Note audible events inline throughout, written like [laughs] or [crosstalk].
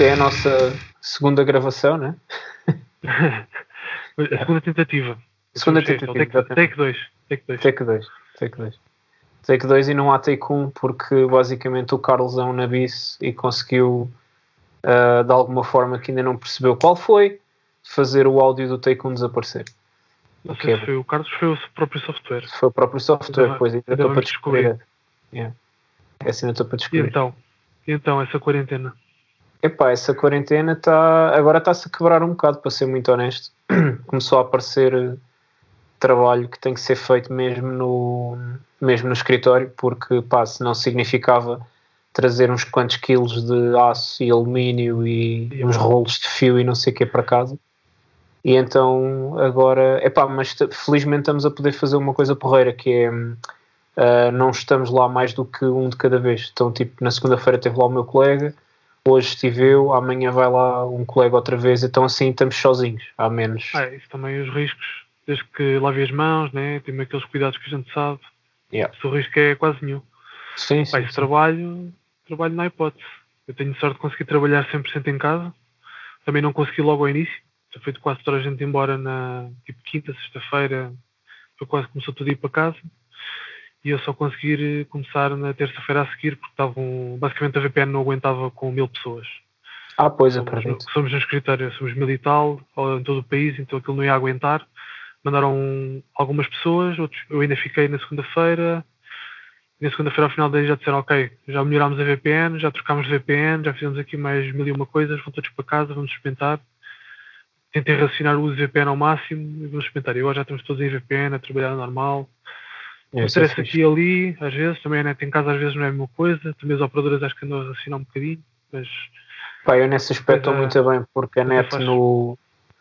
Isto é a nossa segunda gravação, né? [laughs] a segunda tentativa. Segunda tentativa. Take 2. Take 2. Take 2. Take 2. Take 2 e não há take 1 porque basicamente o Carlos é um nabice e conseguiu uh, de alguma forma que ainda não percebeu qual foi fazer o áudio do take 1 desaparecer. Não sei se foi o Carlos foi o próprio software. Foi o próprio software, ainda, pois ainda estou para descobrir. descobrir. Yeah. É assim, ainda estou para descobrir. E então, e então essa quarentena? Epá, essa quarentena está agora está-se a quebrar um bocado, para ser muito honesto. [clears throat] Começou a aparecer trabalho que tem que ser feito mesmo no, mesmo no escritório, porque pá, se não significava trazer uns quantos quilos de aço e alumínio e, e uns rolos de fio e não sei o que para casa. E então agora, epá, mas felizmente estamos a poder fazer uma coisa porreira que é uh, não estamos lá mais do que um de cada vez. Então, tipo, na segunda-feira teve lá o meu colega, hoje estive eu, amanhã vai lá um colega outra vez, então assim estamos sozinhos, há menos. Ah, isso também os riscos, desde que lave as mãos, né? tem aqueles cuidados que a gente sabe. Yeah. o risco é quase nenhum. Sim, sim. Pá, esse trabalho, trabalho na hipótese. Eu tenho sorte de conseguir trabalhar 100% em casa. Também não consegui logo ao início. Já feito quase toda a gente embora na tipo quinta, sexta-feira. Foi quase começou tudo a ir para casa. E eu só consegui começar na terça-feira a seguir porque estavam. Basicamente a VPN não aguentava com mil pessoas. Ah, pois, acredito. Somos, somos no escritório, somos mil e tal, em todo o país, então aquilo não ia aguentar mandaram algumas pessoas, outros, eu ainda fiquei na segunda-feira. Na segunda-feira, ao final daí, já disseram: Ok, já melhorámos a VPN, já trocámos VPN, já fizemos aqui mais mil e uma coisas, vão todos para casa, vamos experimentar. Tentei racionar o uso de VPN ao máximo e vamos experimentar. E agora já estamos todos em VPN, a trabalhar normal. É, Interessa é aqui e ali, às vezes, também a net em casa às vezes não é a mesma coisa. Também as operadoras acho que andam a racionar um bocadinho, mas. Pá, eu nesse aspecto estou muito bem, porque a net no,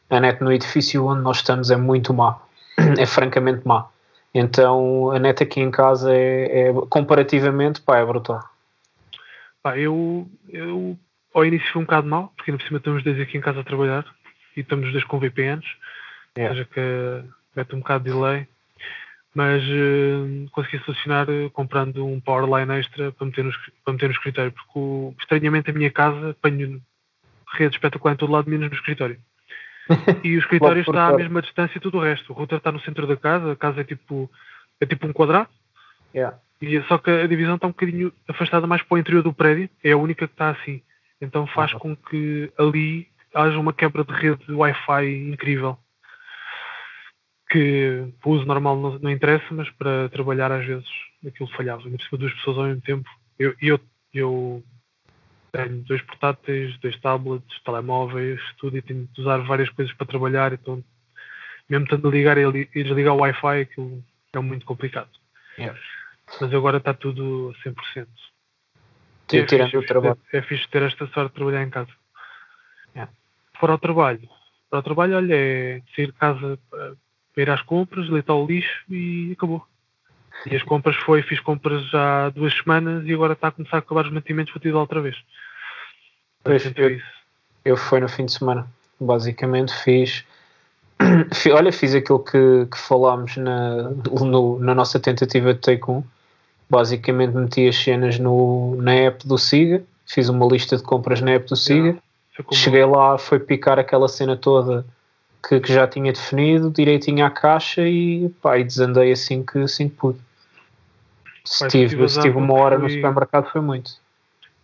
a net no edifício onde nós estamos é muito má, [clears throat] é francamente má. Então a net aqui em casa é, é comparativamente, pá, é brutal. Pá, eu, eu ao início foi um bocado mal, porque ainda por cima estamos dois aqui em casa a trabalhar e estamos os dois com VPNs, yeah. ou seja que mete um bocado de delay, mas uh, consegui solucionar uh, comprando um powerline extra para meter no, para meter no escritório, porque o, estranhamente a minha casa apanho rede espetacular em todo lado, menos no escritório. [laughs] E o escritório está à mesma distância e tudo o resto. O router está no centro da casa, a casa é tipo, é tipo um quadrado. Yeah. E, só que a divisão está um bocadinho afastada mais para o interior do prédio, é a única que está assim. Então faz ah, com que ali haja uma quebra de rede de Wi-Fi incrível. Que para o uso normal não, não, interessa, mas para trabalhar às vezes aquilo falhava. Ainda por duas pessoas ao mesmo tempo. Eu, eu, eu tenho dois portáteis, dois tablets, telemóveis, tudo e tenho de usar várias coisas para trabalhar, então mesmo tendo a ligar e desligar o Wi-Fi, aquilo é muito complicado. Yeah. Mas agora está tudo a 100%. é tirando o trabalho. É fixe ter esta sorte de trabalhar em casa. Yeah. Fora o trabalho. Para o trabalho, olha, é sair de casa para ir às compras, leitar o lixo e acabou. E as compras foi, fiz compras já há duas semanas e agora está a começar a acabar os mantimentos, vou outra vez. Pois, eu, eu fui no fim de semana. Basicamente fiz. [coughs] Olha, fiz aquilo que, que falámos na, no, na nossa tentativa de take 1. Basicamente meti as cenas no, na app do Siga, fiz uma lista de compras na app do Siga. Yeah, Cheguei lá, foi picar aquela cena toda que, que, já tinha definido, direitinho à caixa e, pá, e desandei assim que, assim que pude. Se tive, se tive uma hora fui... no supermercado foi muito.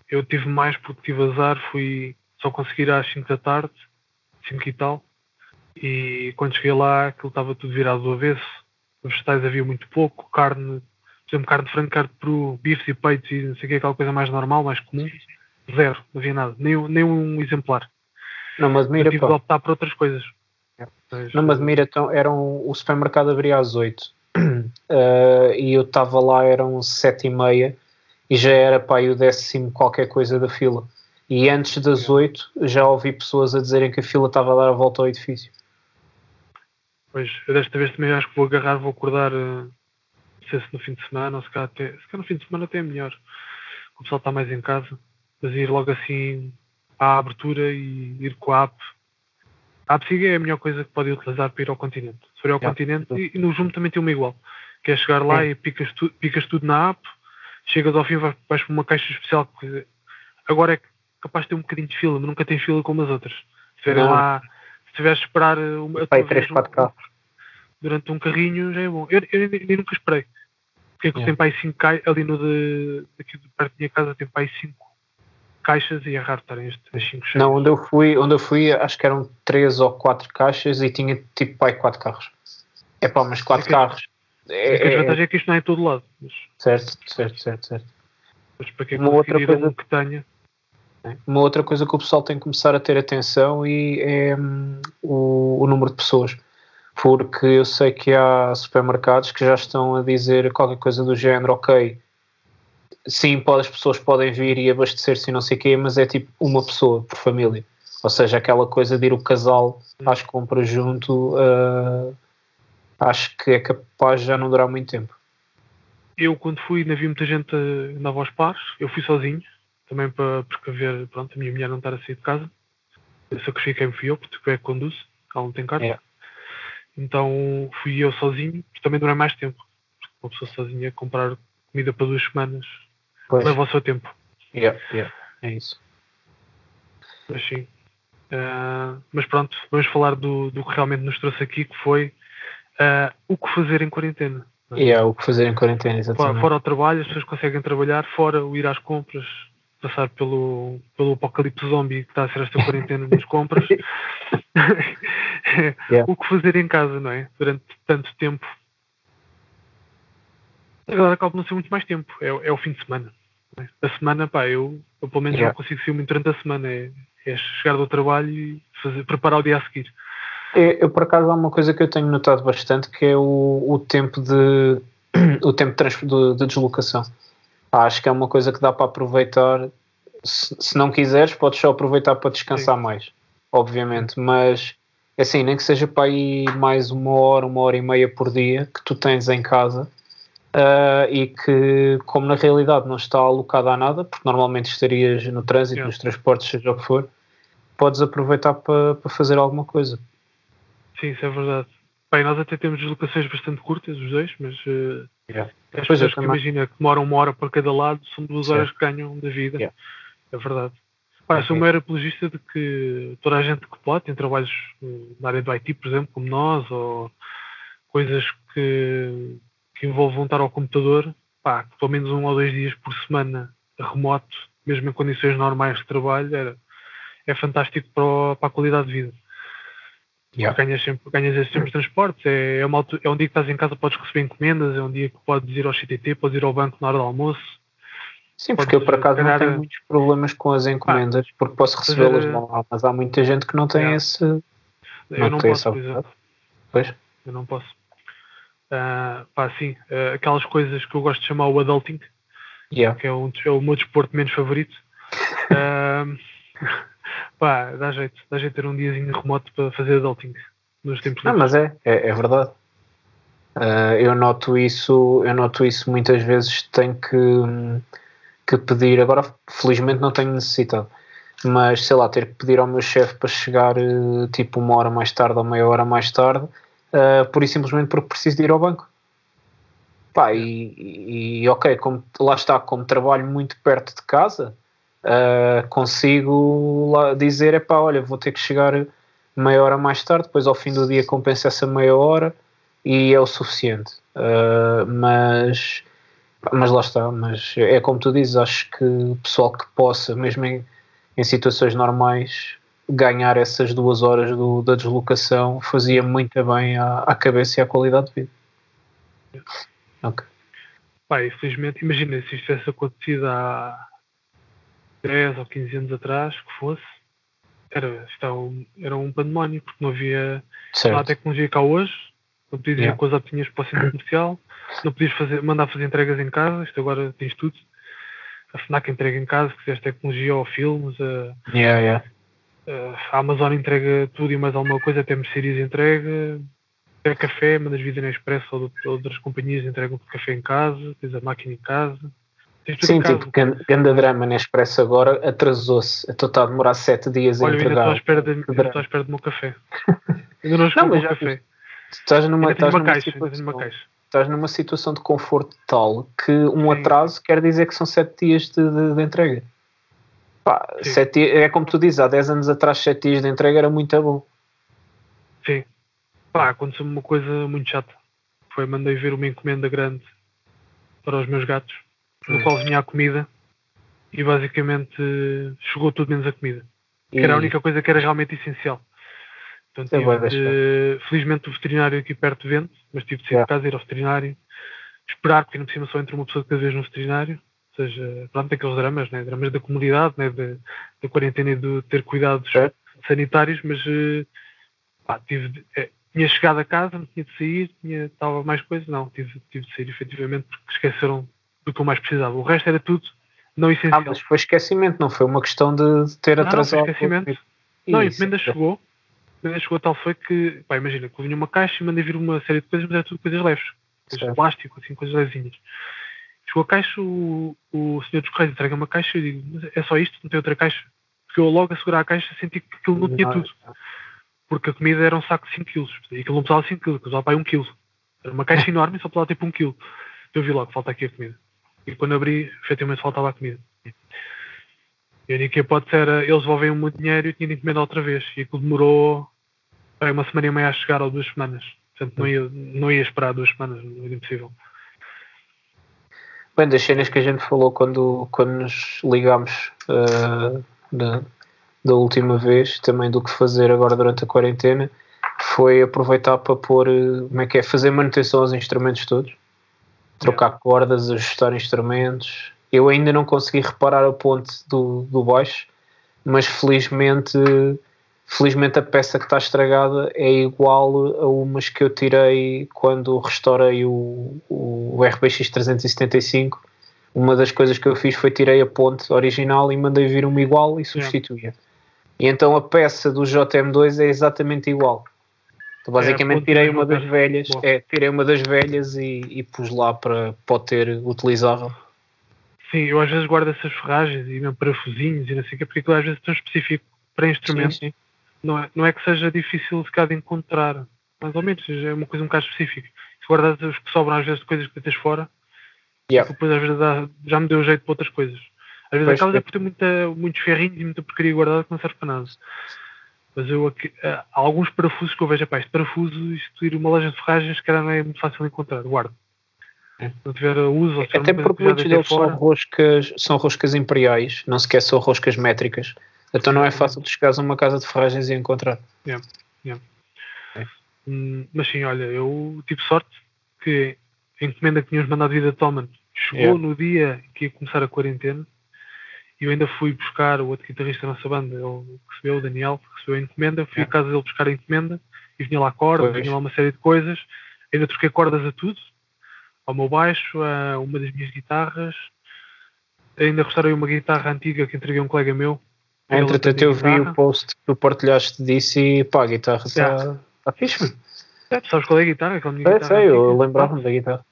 Eu tive mais porque tive azar, fui só conseguir às 5 da tarde, 5 e tal, e quando cheguei lá aquilo estava tudo virado do avesso, os vegetais havia muito pouco, carne, por exemplo, carne de frango, carne de peru, bifes e peitos e não sei o que, aquela coisa mais normal, mais comum, zero, não havia nada, nem, nem um exemplar. Não, mas mira, eu tive pô. de optar por outras coisas. Não, mas mira, então, eram, o supermercado abria às 8 uh, [clears throat] e eu estava lá, eram sete e meia e já era para aí o décimo qualquer coisa da fila. E antes das oito já ouvi pessoas a dizerem que a fila estava a dar a volta ao edifício. Pois, eu desta vez também acho que vou agarrar, vou acordar, não sei se no fim de semana ou se calhar, até, se calhar no fim de semana até é melhor. O pessoal está mais em casa, mas ir logo assim à abertura e ir com a app. A Siga é a melhor coisa que pode utilizar para ir ao continente. Se for ao yeah. continente, e, e no Zoom também tem uma igual que é chegar lá é. e picas, tu, picas tudo na app, chegas ao fim, vais, vais para uma caixa especial. Que, agora é capaz de ter um bocadinho de fila, mas nunca tem fila como as outras. Se tiverem lá, se tiveres a esperar uma, a Pai, tua 3, vez 4 um- carros. durante um carrinho, já é bom. Eu, eu, nem- nem nunca esperei. Porque é que Yeah. tem para aí 5 caixas, ali no de, aqui de perto da minha casa tem para aí 5 caixas e é raro estarem este- as 5 cheias. Não, onde eu fui, onde eu fui, acho que eram 3 ou 4 caixas e tinha tipo pai 4 carros. É pá, mas 4 É que- carros. A É, é- desvantagem é que isto não é em todo lado. Mas, certo, certo, certo, certo. mas para quem Uma outra a coisa- um que tenha. Uma outra coisa que o pessoal tem que começar a ter atenção e é hum, o, o número de pessoas. Porque eu sei que há supermercados que já estão a dizer qualquer coisa do género, ok, sim, pode, as pessoas podem vir e abastecer-se e não sei o quê, mas é tipo uma pessoa por família. Ou seja, aquela coisa de ir o casal às compras junto, ah, acho que é capaz de já não durar muito tempo. Eu, quando fui, ainda vi muita gente eh, andava aos pares. Eu fui sozinho, também para precaver, pronto, a minha mulher não estar a sair de casa. Eu sacrifiquei-me fui eu, porque é que conduz, ela não tem carta. É. Então fui eu sozinho, também durei mais tempo. Porque uma pessoa sozinha comprar comida para duas semanas Pois, leva o seu tempo. yeah, yeah, é isso. Mas sim. Ah, mas pronto, vamos falar do, do que realmente nos trouxe aqui, que foi ah, o que fazer em quarentena. é? É o que fazer em quarentena, Fora, exatamente. fora o trabalho, as pessoas conseguem trabalhar, fora o ir às compras, passar pelo, pelo apocalipse zombie que está a ser esta quarentena nas compras. [laughs] [laughs] Yeah. O que fazer em casa, não é? Durante tanto tempo. Agora acaba por não ser muito mais tempo, é, é o fim de semana. é? A semana, pá, eu, eu pelo menos Yeah. não consigo muito durante a semana. É, é chegar do trabalho e fazer, preparar o dia a seguir. É, Eu, por acaso, há uma coisa que eu tenho notado bastante que é o, o tempo de [clears throat] o tempo de, de- de deslocação. Acho que é uma coisa que dá para aproveitar. Se, se não quiseres, podes só aproveitar para descansar mais, obviamente. Mas assim, nem que seja para ir mais uma hora, uma hora e meia por dia que tu tens em casa. Ah, e que, como na realidade não está alocado a nada, porque normalmente estarias no trânsito, Yeah. nos transportes, seja o que for, podes aproveitar para, para fazer alguma coisa. Sim, isso é verdade. Bem, nós até temos deslocações bastante curtas, os dois, mas eh, Yeah. as Pois, pessoas que imagina que demoram uma hora para cada lado são duas horas que ganham da vida. Yeah. É verdade. Pá, eu sou Ok. uma era apologista de que toda a gente que pode, tem trabalhos eh, na área do IT, por exemplo, como nós, ou coisas que, que envolvam estar ao computador, pá, pelo menos um ou dois dias por semana remoto, mesmo em condições normais de trabalho, era, é fantástico para, o- para a qualidade de vida. Yeah. Ganhas, sempre, ganhas de transportes. É, é, uma é um dia que estás em casa, podes receber encomendas. É um dia que podes ir ao CTT, podes ir ao banco na hora do almoço. Sim, porque eu por acaso não calhar, tenho muitos problemas com as encomendas, porque posso recebê-las fazer, lá, mas há muita gente que não tem Yeah. esse. Eu Não não posso, essa por exemplo. Pois? Eu não posso. Ah, pá, sim, ah, aquelas coisas que eu gosto de chamar o adulting, Yeah. que é, um, é o meu desporto menos favorito. [laughs] Ah, [laughs] pá, dá jeito, dá jeito ter um diazinho remoto para fazer adulting nos tempos Não, mas é, é, é verdade. Ah, eu noto isso, eu noto isso muitas vezes tenho que, que pedir, agora felizmente não tenho necessitado, mas sei lá, ter que pedir ao meu chefe para chegar eh, tipo uma hora mais tarde ou meia hora mais tarde, ah, pura e simplesmente porque preciso de ir ao banco. Pá, e, e ok, como, lá está, como trabalho muito perto de casa, ah, consigo lá dizer, é pá, olha, vou ter que chegar meia hora mais tarde, depois ao fim do dia compensa essa meia hora e é o suficiente. Ah, mas, mas lá está, mas é como tu dizes, acho que o pessoal que possa, mesmo em, em situações normais, ganhar essas duas horas do- da deslocação fazia muito bem à, à cabeça e à qualidade de vida. Ok. Pá, infelizmente, imagina se isto tivesse acontecido há 10 ou 15 anos atrás, que fosse, era, é um, era um pandemónio, porque não havia Certo. tecnologia cá hoje, não podias ir Yeah. com as opiniões para o centro comercial, não podias fazer, mandar fazer entregas em casa, isto agora tens tudo. A FNAC entrega em casa, se quiseres tecnologia ou filmes, a, Yeah, yeah. A Amazon entrega tudo e mais alguma coisa, até Mercedes entrega, até café, mandas vida na Expresso ou de- outras companhias entregam café em casa, tens a máquina em casa, Sim, em casa. tipo, gan- ganda drama na Expresso agora atrasou-se. Está a demorar sete dias a Olha, à entregar. espera, de, ainda estou à espera do meu café. Ainda não [laughs] o mas já café. Tu estás numa, estás uma numa caixa, situação- caixa. estás numa situação de conforto tal que um Sim. atraso quer dizer que são sete dias de, de- de entrega. Pá, sete, é como tu dizes, há 10 anos atrás, 7 dias de entrega era muito bom. Sim. Pá, aconteceu-me uma coisa muito chata. Foi, mandei vir uma encomenda grande para os meus gatos, no qual vinha a comida e basicamente chegou tudo menos a comida. Que era a única coisa que era realmente essencial. É tive de- felizmente o veterinário aqui perto vende, mas tive de sair Yeah. de casa, ir ao veterinário, esperar, porque ainda por cima só entra uma pessoa de cada vez no veterinário. Ou seja, pronto, aqueles dramas, né? dramas da comunidade, né? da, da quarentena e de ter cuidados Certo. sanitários, mas eh, pá, tive eh, tinha chegado a casa, não tinha de sair, tinha, estava mais coisa, não, tive, tive de sair efetivamente porque esqueceram do que eu mais precisava. O resto era tudo não Ah, essencial. mas foi esquecimento, não foi uma questão de ter Não, não, foi atrasado. esquecimento. Não, a encomenda chegou. A encomenda chegou tal foi que, pá, imagina, que eu vinha uma caixa e mandei vir uma série de coisas, mas era tudo coisas leves. Coisas de plástico, assim, coisas levezinhas. Chegou a caixa, o, o senhor dos Correios entrega uma caixa e eu digo, mas é só isto, não tem outra caixa? Porque eu logo a segurar a caixa senti que aquilo não tinha tudo. Porque a comida era um saco de 5 kg. E aquilo não pesava 5 kg, pesava para 1 kg. Era uma caixa [laughs] enorme e só pesava tipo 1 kg. Eu vi logo, falta aqui a comida. E quando abri, efetivamente faltava a comida. E a única hipótese era, eles devolvem muito dinheiro e eu tinha de encomendar outra vez. E aquilo demorou bem, uma semana e meia a chegar ou duas semanas. Portanto, não ia, não ia esperar duas semanas, não era impossível. Bem, das cenas que a gente falou quando, quando nos ligámos eh, da, da última vez, também do que fazer agora durante a quarentena, foi aproveitar para pôr, eh, como é que é, fazer manutenção aos instrumentos todos, trocar cordas, ajustar instrumentos. Eu ainda não consegui reparar a ponte do, do baixo, mas felizmente, felizmente a peça que está estragada é igual a umas que eu tirei quando restaurei o, o RBX 375. Uma das coisas que eu fiz foi tirei a ponte original e mandei vir uma igual e substituía. E então a peça do JM2 é exatamente igual. Então, basicamente ponte tirei uma das velhas, é, tirei uma das velhas e, e pus lá para pode ter utilizável. Sim, eu às vezes guardo essas ferragens e mesmo parafusinhos e não sei o quê, porque aquilo às vezes é tão específico para instrumentos. Sim, sim. Não, é, não é que seja difícil de encontrar, mais ou menos, é uma coisa um bocado específica. Se guardas os que sobram às vezes de coisas que tens fora, Yeah. depois às vezes dá- já me deu jeito para outras coisas. Às vezes Pois, aquelas é é. por ter muita, muitos ferrinhos e muita porcaria guardada que não serve para nada. Mas eu aqui, há alguns parafusos que eu vejo, pá, este parafuso, isto ir uma loja de ferragens, que não é muito fácil de encontrar, guardo. É. Se não tiver uso, ou se tiver Até porque muitos deles são fora, roscas, são roscas imperiais, não sequer são roscas métricas. Então não é fácil de chegares a uma casa de ferragens e encontrar. Hum, mas sim, olha, eu tive sorte que a encomenda que tínhamos mandado vir da Toman chegou Yeah. no dia que ia começar a quarentena e eu ainda fui buscar o outro guitarrista da nossa banda, ele recebeu, o Daniel, recebeu a encomenda, fui Yeah. à casa dele buscar a encomenda e vinha lá cordas, Pois. vinha lá uma série de coisas, ainda troquei cordas a tudo, ao meu baixo, a uma das minhas guitarras, ainda restaurei uma guitarra antiga que entreguei a um colega meu. Entretanto, eu vi o post que tu partilhaste disso e pá, a guitarra está Yeah. tá fixe. mano. É, tu sabes qual é a guitarra? Minha Sei, guitarra sei, eu lembrava-me da guitarra.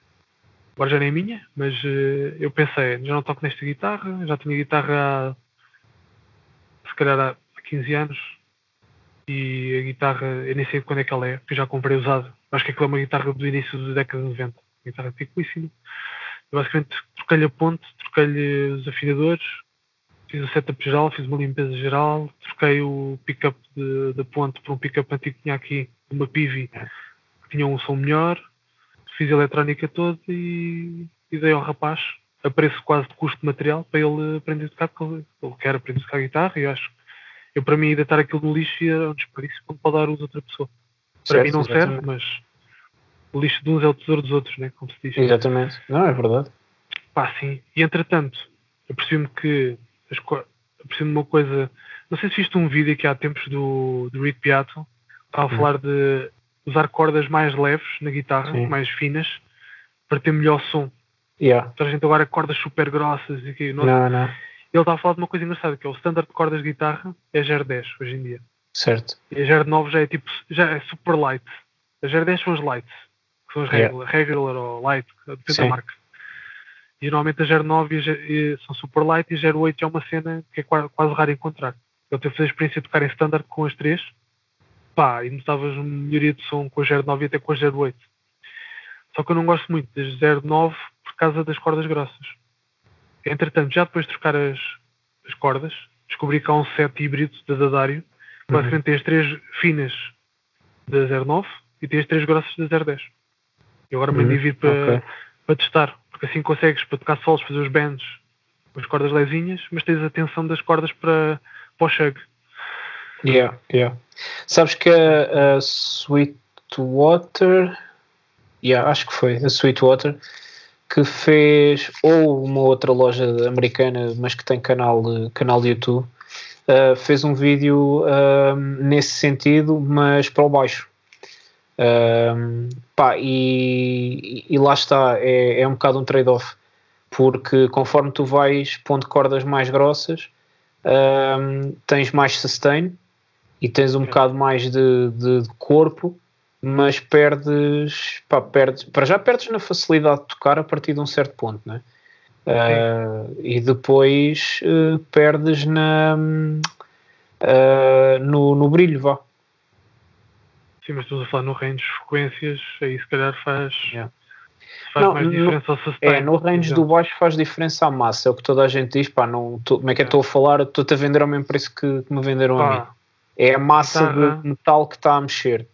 agora já nem é minha, mas eh, eu pensei, já não toco nesta guitarra, já tinha guitarra há, se calhar há 15 anos e a guitarra, eu nem sei quando é que ela é, porque eu já comprei usado. Acho que aquilo é uma guitarra do início da década de 90, guitarra antiquíssima. Eu basicamente troquei-lhe a ponte, troquei-lhe os afinadores, fiz o setup geral, fiz uma limpeza geral, troquei o pick-up da ponte por um pick-up antigo que tinha aqui, uma Pivi, que tinha um som melhor, fiz a eletrónica toda e, e dei ao rapaz a preço quase de custo de material para ele aprender a tocar, porque ele, quer aprender a tocar guitarra e eu acho eu para mim deitar aquilo no lixo era um desperdício quando pode dar uso a outra pessoa. Para Certo, mim não serve, exatamente. mas o lixo de uns é o tesouro dos outros, né? como se diz. Exatamente. Não, é verdade. Pá, sim. E entretanto, eu percebi-me que as co- eu percebi-me uma coisa. Não sei se viste um vídeo que há tempos do, do Rick Beato, estava a falar de usar cordas mais leves na guitarra, Sim. mais finas, para ter melhor som. Yeah. Toda a gente agora cordas super grossas e que, Não, não. ele estava a falar de uma coisa engraçada, que é o standard de cordas de guitarra é 010 hoje em dia. Certo. E a 09 já é tipo, já é super light. As 010 são as lights, que são as Yeah. regular, regular ou light, depende Sim. da marca. E normalmente a 09 e a e são super light e a 08 é uma cena que é quase, quase raro encontrar. Eu tive a fazer a experiência de tocar em standard com as três, pá, e notavas uma melhoria de som com a 09 e até com a 08. Só que eu não gosto muito das 09 por causa das cordas grossas. Entretanto, já depois de trocar as, as cordas, descobri que há um set híbrido da Dadário. Uhum. Basicamente tem as três finas da 09 e tem as três grossas da 010. E agora uhum. vir para, okay. para testar, assim consegues para tocar solos, fazer os bands com as cordas levinhas, mas tens a tensão das cordas para, para o chug. Yeah, yeah. Sabes que a, a Sweetwater, yeah, acho que foi a Sweetwater, que fez ou uma outra loja americana, mas que tem canal, canal de YouTube, uh, fez um vídeo uh, nesse sentido, mas para o baixo. Uh, pá, e, e, lá está, é, é um bocado um trade-off, porque conforme tu vais pondo cordas mais grossas, tens mais sustain e tens um bocado mais de, de, de corpo mas perdes, pá, perdes, para já perdes na facilidade de tocar a partir de um certo ponto, né? Uh, e depois uh, perdes na, uh, no, no brilho, vá. Sim, mas estamos a falar no range de frequências, aí se calhar faz, yeah. faz não, mais diferença no, ao sustain. É, no range do baixo faz diferença à massa, é o que toda a gente diz, pá, não, tô, como é que é. estou a falar, estou-te a vender ao mesmo preço que, que me venderam pá, a mim. É a massa de metal que está a mexer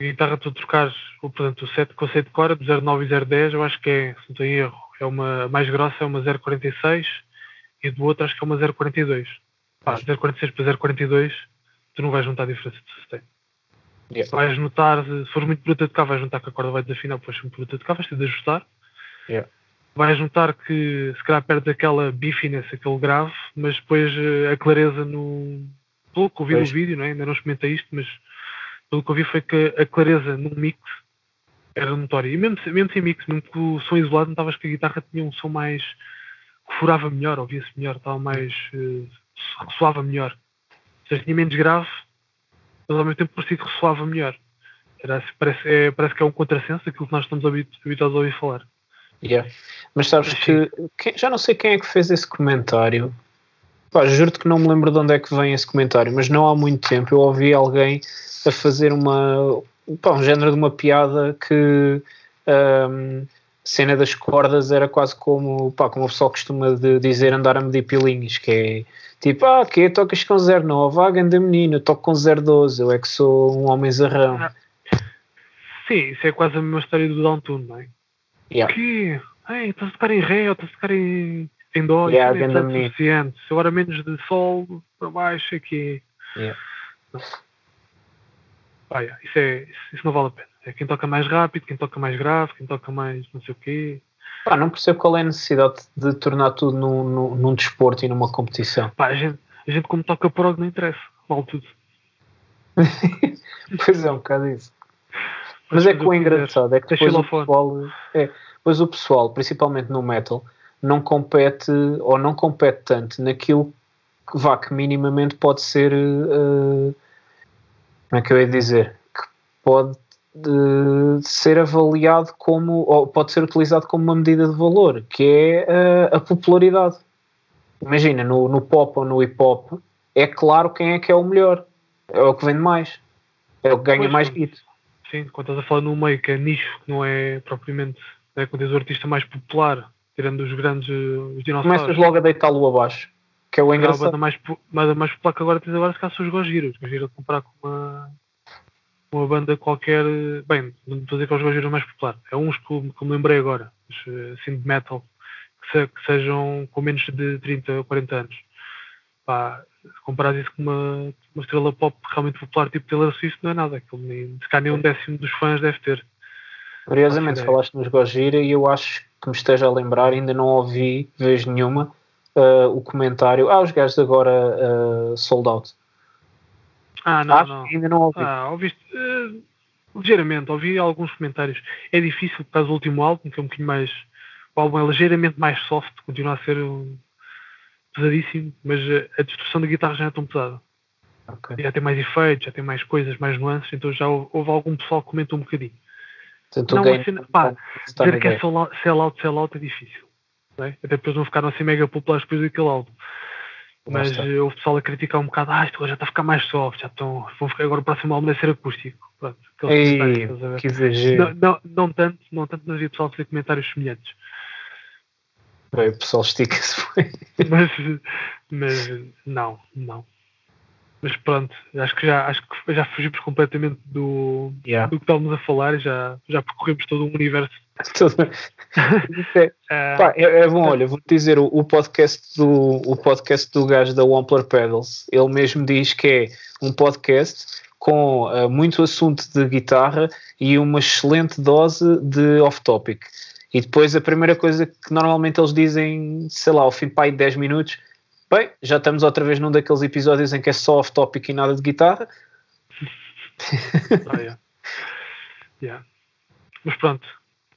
a guitarra tu trocares, portanto, o set conceito de cora do 09 e 010, eu acho que é, se não tenho erro, é uma mais grossa, é uma 046 e do outro acho que é uma 042. Pá, 046 para 042, tu não vais juntar a diferença de sustain. Yeah. Vais notar, se fores muito bruta de cá, vais juntar que a corda vai desafinar, depois muito bruta de cá, vais ter de ajustar. Yeah. Vais notar que se calhar perde aquela bifiness, aquele grave, mas depois eh, a clareza no. Pelo que ouvi no vídeo, não é? ainda não experimentei isto, mas pelo que eu vi foi que a clareza no mix era notória. E mesmo, mesmo sem mix, mesmo que o som isolado, notavas que a guitarra tinha um som mais. que furava melhor, ouvia-se melhor, estava mais. Uh, ressoava melhor. Ou seja, tinha menos grave, mas ao mesmo tempo parecia que ressoava melhor. Era, assim, parece, é, parece que é um contrassenso daquilo que nós estamos habituados a ouvir falar. Yeah. Mas sabes que, que, já não sei quem é que fez esse comentário. Pá, juro-te que não me lembro de onde é que vem esse comentário, mas não há muito tempo eu ouvi alguém a fazer uma pá, um género de uma piada que um, cena das cordas era quase como, pá, como o pessoal costuma de dizer andar a medir pilinhos, que é tipo, ah, que tocas com 09, ah, ganda menina, toco com 012, eu é que sou um homem zarrão. Ah, sim, isso é quase a mesma história do Downtown, não é? Yeah. Que, ei, estás a tocar em Ré ou estás a tocar em, em Dó, yeah, isso é suficiente. Agora menos de Sol para baixo aqui. Yeah. Ah, yeah, isso, é, isso, isso, não vale a pena. É quem toca mais rápido, quem toca mais grave, quem toca mais não sei o quê. Pá, não percebo qual é a necessidade de tornar tudo num, num, num desporto e numa competição. Pá, a gente, a gente como toca prog não interessa, vale tudo. [laughs] pois é, um bocado isso. Mas, é que o engraçado é que depois o pessoal, é, depois o pessoal, principalmente no metal, não compete ou não compete tanto naquilo que vá que minimamente pode ser uh, como é que eu ia dizer? Que pode de ser avaliado como, ou pode ser utilizado como uma medida de valor, que é a, a popularidade. Imagina, no, no pop ou no hip hop, é claro quem é que é o melhor, é o que vende mais, é o que ganha pois, mais guito. Sim, quando estás a falar num meio que é nicho, que não é propriamente, é quando tens o artista mais popular, tirando os grandes os dinossauros. Começas logo a deitá-lo abaixo que é o engraçado. A banda mais, a mais popular que agora tens agora se calhar são os Gojira. Os Gojira comparar com uma, uma banda qualquer. Bem, não estou a dizer que é os Gojira mais popular. É uns que, que me lembrei agora, assim de metal, que, se, que, sejam com menos de 30 ou 40 anos. Pá, comparar isso com uma, uma estrela pop realmente popular tipo Taylor Swift não é nada. Aquilo nem, se calhar nem um décimo dos fãs deve ter. Curiosamente, falaste nos Gojira e eu acho que me esteja a lembrar, ainda não ouvi vez nenhuma uh, o comentário. Ah, os gajos agora uh, sold out. Ah, não, Acho não. ainda não ouvi. Ah, ouviste, uh, ligeiramente, ouvi alguns comentários. É difícil por causa do último álbum, que é um bocadinho mais. O álbum é ligeiramente mais soft, continua a ser um, pesadíssimo, mas a distorção da guitarra já não é tão pesada. Okay. Já tem mais efeitos, já tem mais coisas, mais nuances, então já houve algum pessoal que comentou um bocadinho. Portanto, não, cena, pá, dizer que é sell out, sell out, sell out é difícil. É? Até depois não ficaram assim mega populares depois daquele álbum. Mas uh, houve pessoal a criticar um bocado, ah, isto já está a ficar mais soft, já estão, vão ficar agora o próximo álbum deve ser acústico. Pronto, Ei, que exagero. Não, não, não, tanto, não tanto, mas havia pessoal a fazer comentários semelhantes. Bem, o pessoal estica-se. [laughs] mas, mas não, não. Mas pronto, acho que já, acho que já fugimos completamente do, Yeah. do que estávamos a falar e já, já percorremos todo um universo. [laughs] É, [laughs] Ah, pá, é, é bom, olha, vou dizer, o, o podcast do o podcast do gajo da Wampler Pedals, ele mesmo diz que é um podcast com ah, muito assunto de guitarra e uma excelente dose de off-topic. E depois a primeira coisa que normalmente eles dizem, sei lá, ao fim de 10 minutos, bem, já estamos outra vez num daqueles episódios em que é só off-topic e nada de guitarra. ah, yeah. Yeah. Mas pronto,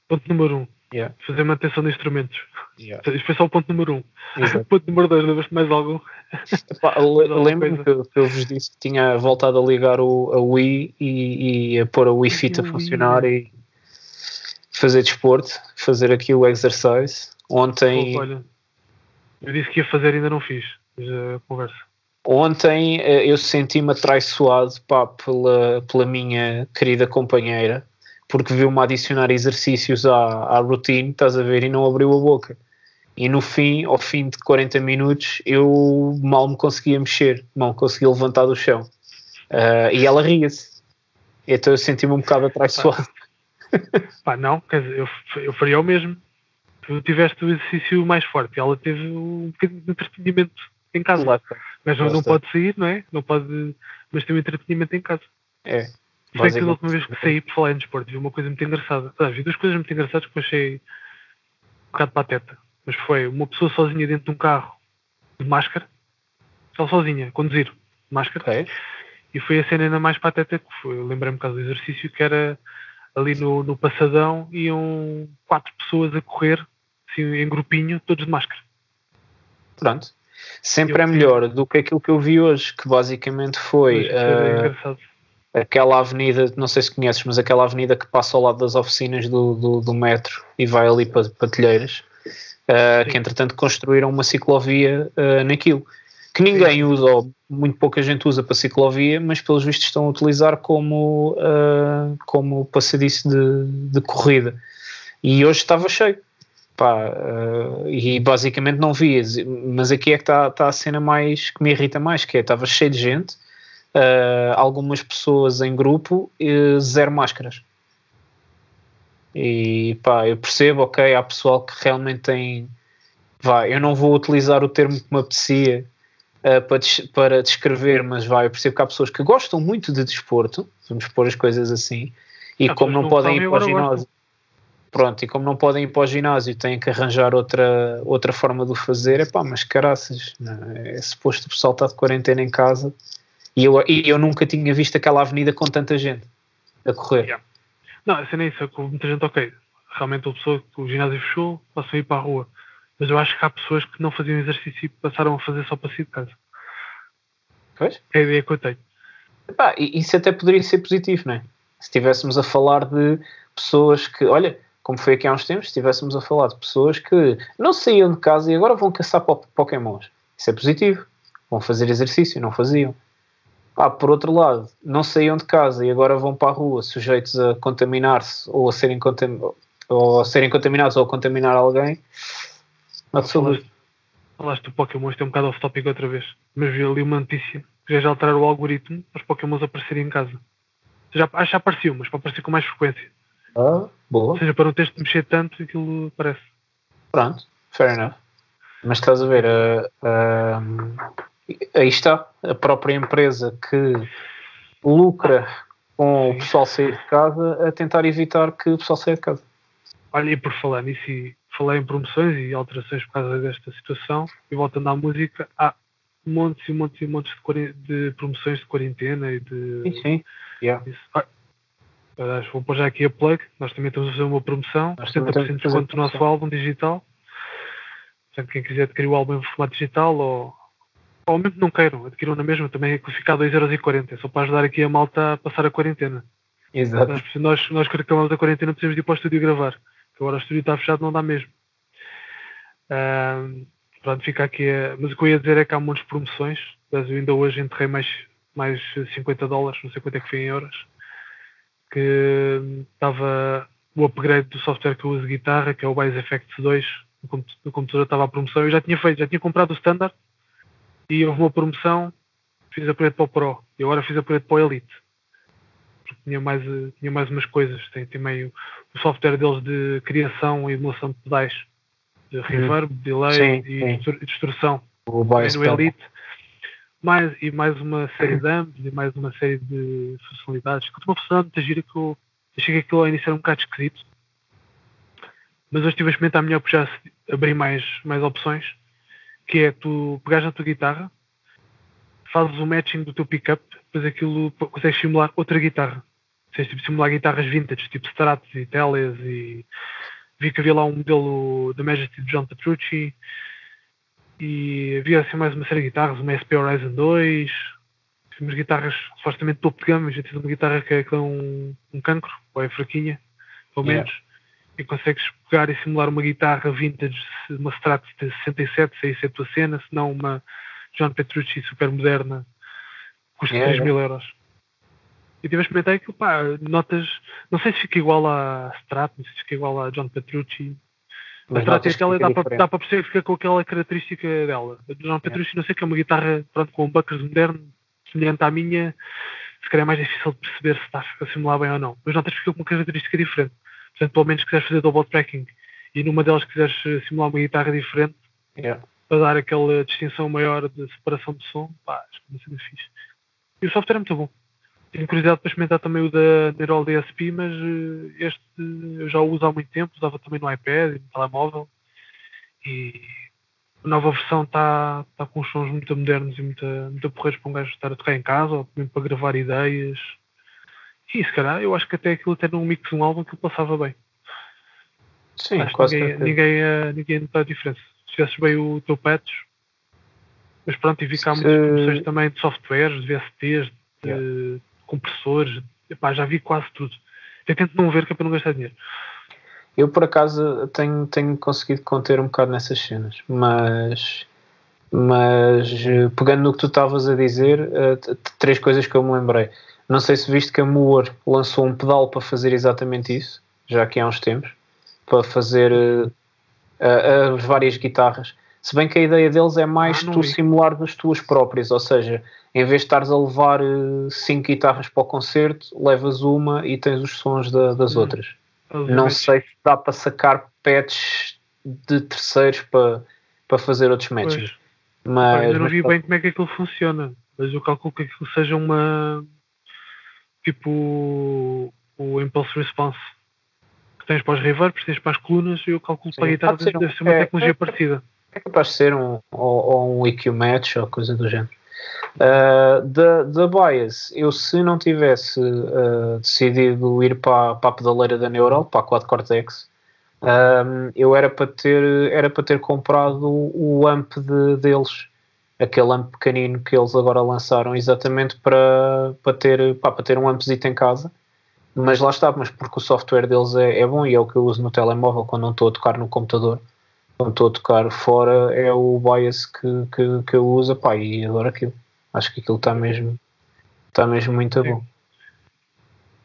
ponto número um, Yeah. fazer manutenção de instrumentos. Yeah. Isto foi só o ponto número um. Exato. [laughs] Ponto número dois, lembras-te mais algum? [laughs] Lembro-me que, que eu vos disse que tinha voltado a ligar o, a Wii e, e a pôr a Wii Fit a funcionar e fazer desporto, fazer aqui o exercise. Ontem, olha, eu disse que ia fazer e ainda não fiz. Mas a conversa. ontem eh, eu senti-me atraiçoado pá, pela, pela minha querida companheira porque viu-me adicionar exercícios à, à routine, estás a ver, e não abriu a boca. E no fim, ao fim de 40 minutos, eu mal me conseguia mexer, mal conseguia levantar do chão. Ah, e ela ria-se. Então eu senti-me um bocado atraiçoado. Pá, não, quer dizer, eu, eu faria o mesmo. Tu tiveste o exercício mais forte, ela teve um bocadinho de entretenimento em casa. Mas não, não pode sair, não é? Não pode, mas tem um entretenimento em casa. É. Sei que da última vez que saí por falar em desporto, vi uma coisa muito engraçada. Ah, vi duas coisas muito engraçadas que eu achei um bocado pateta. Mas foi uma pessoa sozinha dentro de um carro de máscara, só sozinha, conduzir, de máscara. E foi a cena ainda mais pateta que foi. Eu lembrei-me por causa do exercício que era ali no, no passadão iam quatro pessoas a correr, assim, em grupinho, todos de máscara. Pronto. Sempre Eu- é melhor do que aquilo que eu vi hoje, que basicamente foi engraçado. aquela avenida, não sei se conheces, mas aquela avenida que passa ao lado das oficinas do, do, do metro e vai ali para, Telheiras, ah, Sim. que entretanto construíram uma ciclovia ah, naquilo, que ninguém usa, ou muito pouca gente usa para ciclovia, mas pelos vistos estão a utilizar como, como passadiço de, de corrida. E hoje estava cheio. Pá, ah, e basicamente não vias, mas aqui é que está está a cena mais que me irrita mais, que é estava cheio de gente, Uh, algumas pessoas em grupo e zero máscaras. E pá, eu percebo, ok, há pessoal que realmente tem. Vai, eu não vou utilizar o termo que me apetecia uh, para, para descrever, mas vai, eu percebo que há pessoas que gostam muito de desporto, vamos pôr as coisas assim, e Há como não podem ir para o ginásio. Pronto, e como não podem ir para o ginásio, têm que arranjar outra, outra forma de o fazer. É pá, mas caraças, é? é suposto o pessoal estar de quarentena em casa e eu, e eu nunca tinha visto aquela avenida com tanta gente a correr. Yeah. Não, a cena é isso, é muita gente, ok, realmente a pessoa que o ginásio fechou, passam a ir para a rua. Mas eu acho que há pessoas que não faziam exercício e passaram a fazer só para sair de casa. Pois? É a ideia que eu tenho. Epá, e isso até poderia ser positivo, não é? Se estivéssemos a falar de pessoas que, olha, como foi aqui há uns tempos, se estivéssemos a falar de pessoas que não saíam de casa e agora vão caçar po- pokémons. Isso é positivo. Vão fazer exercício, não faziam. Ah, por outro lado, não saíam de casa e agora vão para a rua sujeitos a contaminar-se ou a serem, contam ou a serem contaminados ou a contaminar alguém. Falaste, falaste do Pokémon, isto é um bocado off-topic outra vez. Mas vi ali uma notícia que já já alteraram o algoritmo para os Pokémons aparecerem em casa. Já, acho que já apareciam, mas para aparecer com mais frequência. Ah, boa. Ou seja, para não teres de mexer tanto, aquilo aparece. Pronto, fair enough. Mas estás a ver, ah, ah, aí está a própria empresa que lucra com o pessoal sair de casa a tentar evitar que o pessoal saia de casa. Olha, e por falar nisso, e falar em promoções e alterações por causa desta situação, e voltando à música, há montes e montes e montes de, de promoções de quarentena e de. Sim, sim. Yeah. Isso. Aliás, vou pôr já aqui a plug. Nós também estamos a fazer uma promoção, Nós também 70% de desconto do nosso álbum digital. Portanto, quem quiser adquirir o álbum em formato digital ou, ou mesmo não queiram, adquiram na mesma, também é que fica a 2,40€. É só para ajudar aqui a malta a passar a quarentena. Exato. Nós, nós, nós quando acabamos a quarentena precisamos de ir para o estúdio gravar. que Agora o estúdio está fechado, não dá mesmo. Ahm, pronto, fica aqui. a- Mas o que eu ia dizer é que há muitas promoções. Mas eu ainda hoje enterrei mais, mais 50 dólares, não sei quanto é que foi em euros. Que hum, estava o upgrade do software que eu uso de guitarra, que é o Bass Effects 2. no computador estava a promoção. Eu já tinha feito, já tinha comprado o Standard e houve uma promoção, fiz a parede para o Pro e agora fiz a parede para o Elite. Porque tinha mais, tinha mais umas coisas. Tem, tem meio o software deles de criação e emulação de pedais, de reverb, hum. delay sim, e sim. distorção. O no Elite. Mais, e mais uma série de [laughs] amps e mais uma série de funcionalidades. Que uma funcionalidade muito gira que eu achei que aquilo ao início era um bocado esquisito. Mas hoje estive a experimentar melhor porque já abri mais, mais opções. Que é tu pegares na tua guitarra, fazes o matching do teu pickup, depois aquilo consegues simular outra guitarra. Consegues tipo, simular guitarras vintage, tipo Stratos e Teles e vi que havia lá um modelo da Majesty de John Petrucci e havia assim mais uma série de guitarras, uma SP Horizon 2, umas guitarras supostamente topo de gama, já tive uma guitarra que é, que é um, um cancro, ou é fraquinha, pelo menos, yeah. e consegues pegar e simular uma guitarra vintage, uma Strat de 67, se isso é a tua cena, se não uma John Petrucci super moderna, custa yeah, 3 mil euros. E tive a experimentar aquilo, pá, notas, não sei se fica igual à Strat, não sei se fica igual à John Petrucci, mas a Stratocaster dá para, dá para perceber que fica com aquela característica dela. A John Petrucci, não sei que é uma guitarra pronto, com um buckers moderno, semelhante à minha, se calhar é mais difícil de perceber se está a simular bem ou não. Mas notas que fica com uma característica diferente. Portanto, pelo menos se quiseres fazer double tracking e numa delas quiseres eh, simular uma guitarra diferente, yeah. para dar aquela distinção maior de separação de som, pá, acho que vai ser fixe. E o software é muito bom. Tenho curiosidade para experimentar também o da Neural DSP, mas eh, este eu já o uso há muito tempo, usava também no iPad e no telemóvel. E a nova versão está tá com sons muito modernos e muito, muito porreiros para um gajo estar a tocar em casa, ou mesmo para gravar ideias. E se calhar, eu acho que até aquilo até num mix de um álbum que passava bem. Sim, acho quase ninguém, ninguém, uh, ninguém nota a diferença. Se tivesses bem o teu patch, mas pronto, e vi cá muitas promoções também de softwares, de VSTs, de yeah. Compressores, Epá, já vi quase tudo. Eu tento não ver que é para não gastar dinheiro. Eu, por acaso, tenho, tenho conseguido conter um bocado nessas cenas, mas, mas pegando no que tu estavas a dizer, uh, três coisas que eu me lembrei. Não sei se viste que a Moore lançou um pedal para fazer exatamente isso, já aqui há uns tempos, para fazer uh, uh, as várias guitarras. Se bem que a ideia deles é mais ah, tu vi. simular das tuas próprias, ou seja, em vez de estares a levar cinco guitarras para o concerto, levas uma e tens os sons da, das hum. outras. Não sei se dá para sacar patches de terceiros para, para fazer outros matches. Mas, eu não vi bem como é que aquilo funciona, mas eu calculo que aquilo seja uma tipo o impulse response que tens para os reverbs, tens para as colunas e eu calculo Sim, para a guitarra deve ser, ser uma é, tecnologia é, parecida. É capaz de ser um, ou, ou um EQ match ou coisa do género. Uh, da, Bias, eu se não tivesse uh, decidido ir para, para a pedaleira da Neural, para a Quad Cortex, um, eu era para ter, era para ter comprado o, o amp de, deles, aquele amp pequenino que eles agora lançaram, exatamente para, para, ter, pá, para ter um ampzito em casa. Mas lá está, mas porque o software deles é, é bom e é o que eu uso no telemóvel quando não estou a tocar no computador quando estou a tocar fora é o bias que, que, que eu uso pá, e adoro aquilo. Acho que aquilo está mesmo, está mesmo muito Sim. bom.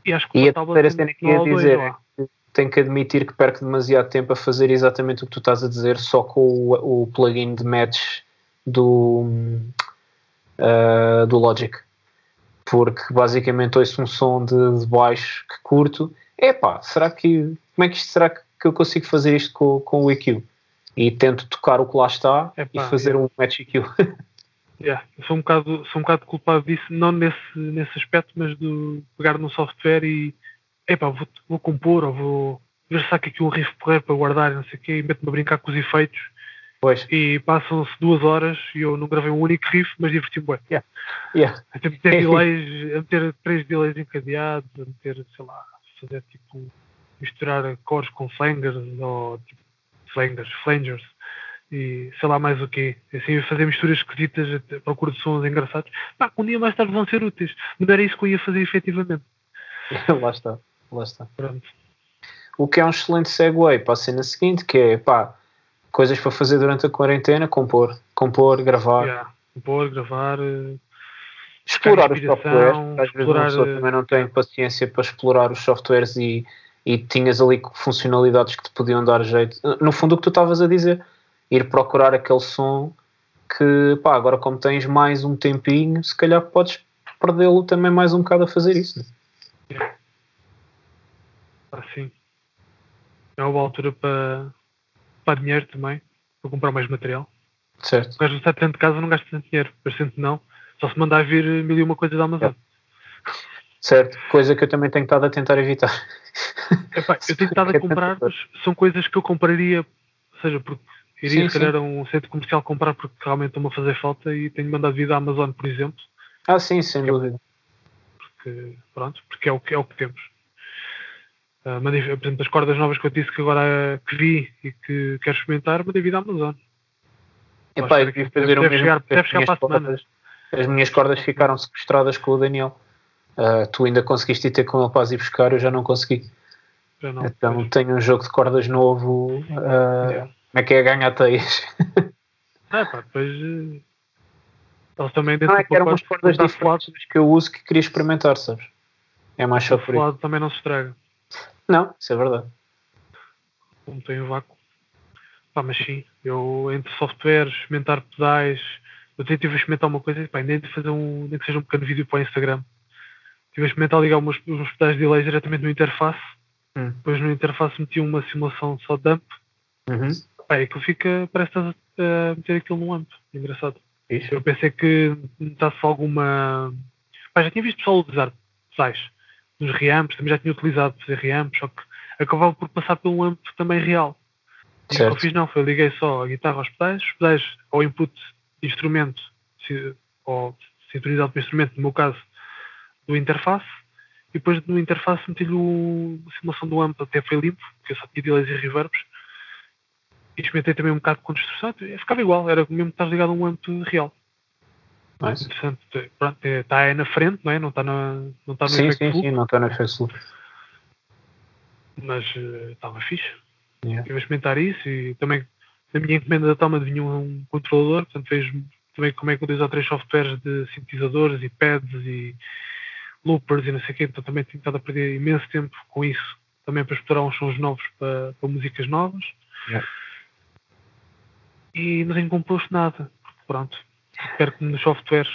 E acho que e a terceira cena que ia dizer é que tenho que admitir que perco demasiado tempo a fazer exatamente o que tu estás a dizer só com o, o plugin de match do, uh, do Logic. Porque basicamente ouço um som de, de baixo que curto. Epá, será que. Como é que isto será que eu consigo fazer isto com, com o EQ? E tento tocar o que lá está Epá, e fazer yeah. um match kill. [laughs] yeah. sou, um bocado, sou um bocado culpado disso, não nesse, nesse aspecto, mas de pegar num software e epá, vou, vou compor ou vou ver se há aqui um riff porreiro para guardar não sei o quê, e meto-me a brincar com os efeitos. Pois. E passam-se duas horas e eu não gravei um único riff, mas diverti-me bem. Yeah. Yeah. A meter [laughs] delays, a meter três delays encadeados, a meter, sei lá, fazer tipo misturar cores com flangers ou tipo flangers, flangers e sei lá mais o quê. Assim, fazer misturas esquisitas à procura de sons engraçados. Pá, um dia mais tarde vão ser úteis. Mas não era isso que eu ia fazer efetivamente. [laughs] lá está, lá está. Pronto. O que é um excelente segue para a cena seguinte, que é, pá, coisas para fazer durante a quarentena, compor. Compor, gravar. Yeah. Compor, gravar... Uh, explorar os softwares. Às vezes explorar, pessoa também não tem paciência para explorar os softwares e e tinhas ali funcionalidades que te podiam dar jeito. No fundo, o que tu estavas a dizer, ir procurar aquele som que, pá, agora como tens mais um tempinho, se calhar podes perdê-lo também mais um bocado a fazer isso. Né? Ah, sim. É uma altura para, para dinheiro também, para comprar mais material. Certo. O gajo está dentro de casa não gasta tanto dinheiro, bastante não. Só se mandar vir mil e uma coisa da Amazon. Certo, coisa que eu também tenho estado a tentar evitar. [laughs] Epá, eu tenho estado a comprar, mas são coisas que eu compraria, ou seja, porque iria sim, se calhar a um centro comercial comprar porque realmente estão-me a fazer falta e tenho mandado vir da Amazon, por exemplo. Ah, sim, sem dúvida. Porque, pronto, porque é o que, é o que temos. Uh, mandei, por exemplo, as cordas novas que eu disse que agora que vi e que quero experimentar, mandei vir da Amazon. Epá, eu tive fazer deve, o mesmo. Chegar, deve chegar para a semana. As minhas cordas ficaram sequestradas com o Daniel. Uh, tu ainda conseguiste ir ter com ele para ir buscar, eu já não consegui. Já não, então pois. tenho um jogo de cordas novo. Uh, yeah. Como é que é ganhar teias? É pá, depois. Eh, eles também não, é que eram umas cordas diferentes que eu uso que queria experimentar, sabes? É mais só por isso. também não se estraga. Não, isso é verdade. Como tem o vácuo. Pá, mas sim, eu entre softwares, experimentar pedais, eu a experimentar uma coisa, pá, ainda de fazer um, nem que seja um pequeno vídeo para o Instagram Tive a experimentar ligar uns, uns pedais de delay diretamente no interface. Hum. Depois no interface meti uma simulação só de amp. Uhum. Pá, é que fica, parece a, a meter aquilo no amp. Engraçado. Isso. Eu pensei que notasse alguma. Pá, já tinha visto pessoal utilizar pedais nos reamps, também já tinha utilizado fazer reamps, só que acabava por passar pelo amp também real. E o que eu fiz não, foi liguei só a guitarra aos pedais, os pedais ao input de instrumento, ou sintonizado para o instrumento, no meu caso, do interface e depois no interface meti-lhe a simulação do AMP até foi limpo, porque eu só tinha delays e reverbs e experimentei também um bocado com construção ficava igual, era mesmo estar ligado a um AMP real nice. interessante, pronto, está é, aí na frente não é? não está, na, não está no sim, sim, sim, não está no efeito mas estava uh, fixe yeah. estive a experimentar isso e também na minha encomenda da toma vinha um controlador, portanto vejo também como é que ou três softwares de sintetizadores e pads e loopers e não sei o quê, então também tenho estado a perder imenso tempo com isso, também para explorar uns sons novos para, para músicas novas. Yeah. E não tenho composto nada, pronto, perco-me nos softwares.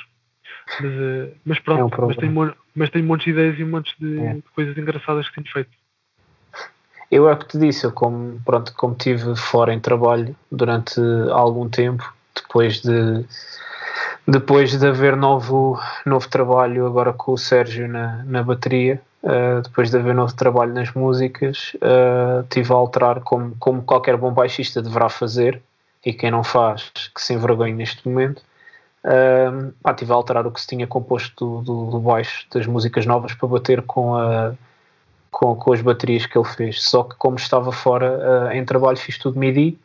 Mas, uh, mas pronto, é um mas, tenho, mas tenho montes de ideias e montes de, é. de, coisas engraçadas que tenho feito. Eu é o que te disse, eu como, pronto, como estive fora em trabalho durante algum tempo, depois de depois de haver novo, novo trabalho agora com o Sérgio na, na bateria, uh, depois de haver novo trabalho nas músicas, uh, tive a alterar como, como qualquer bom baixista deverá fazer, e quem não faz, que se envergonhe neste momento, uh, tive a alterar o que se tinha composto do, do, do, baixo das músicas novas para bater com, a, com, com as baterias que ele fez. Só que como estava fora em trabalho fiz tudo MIDI,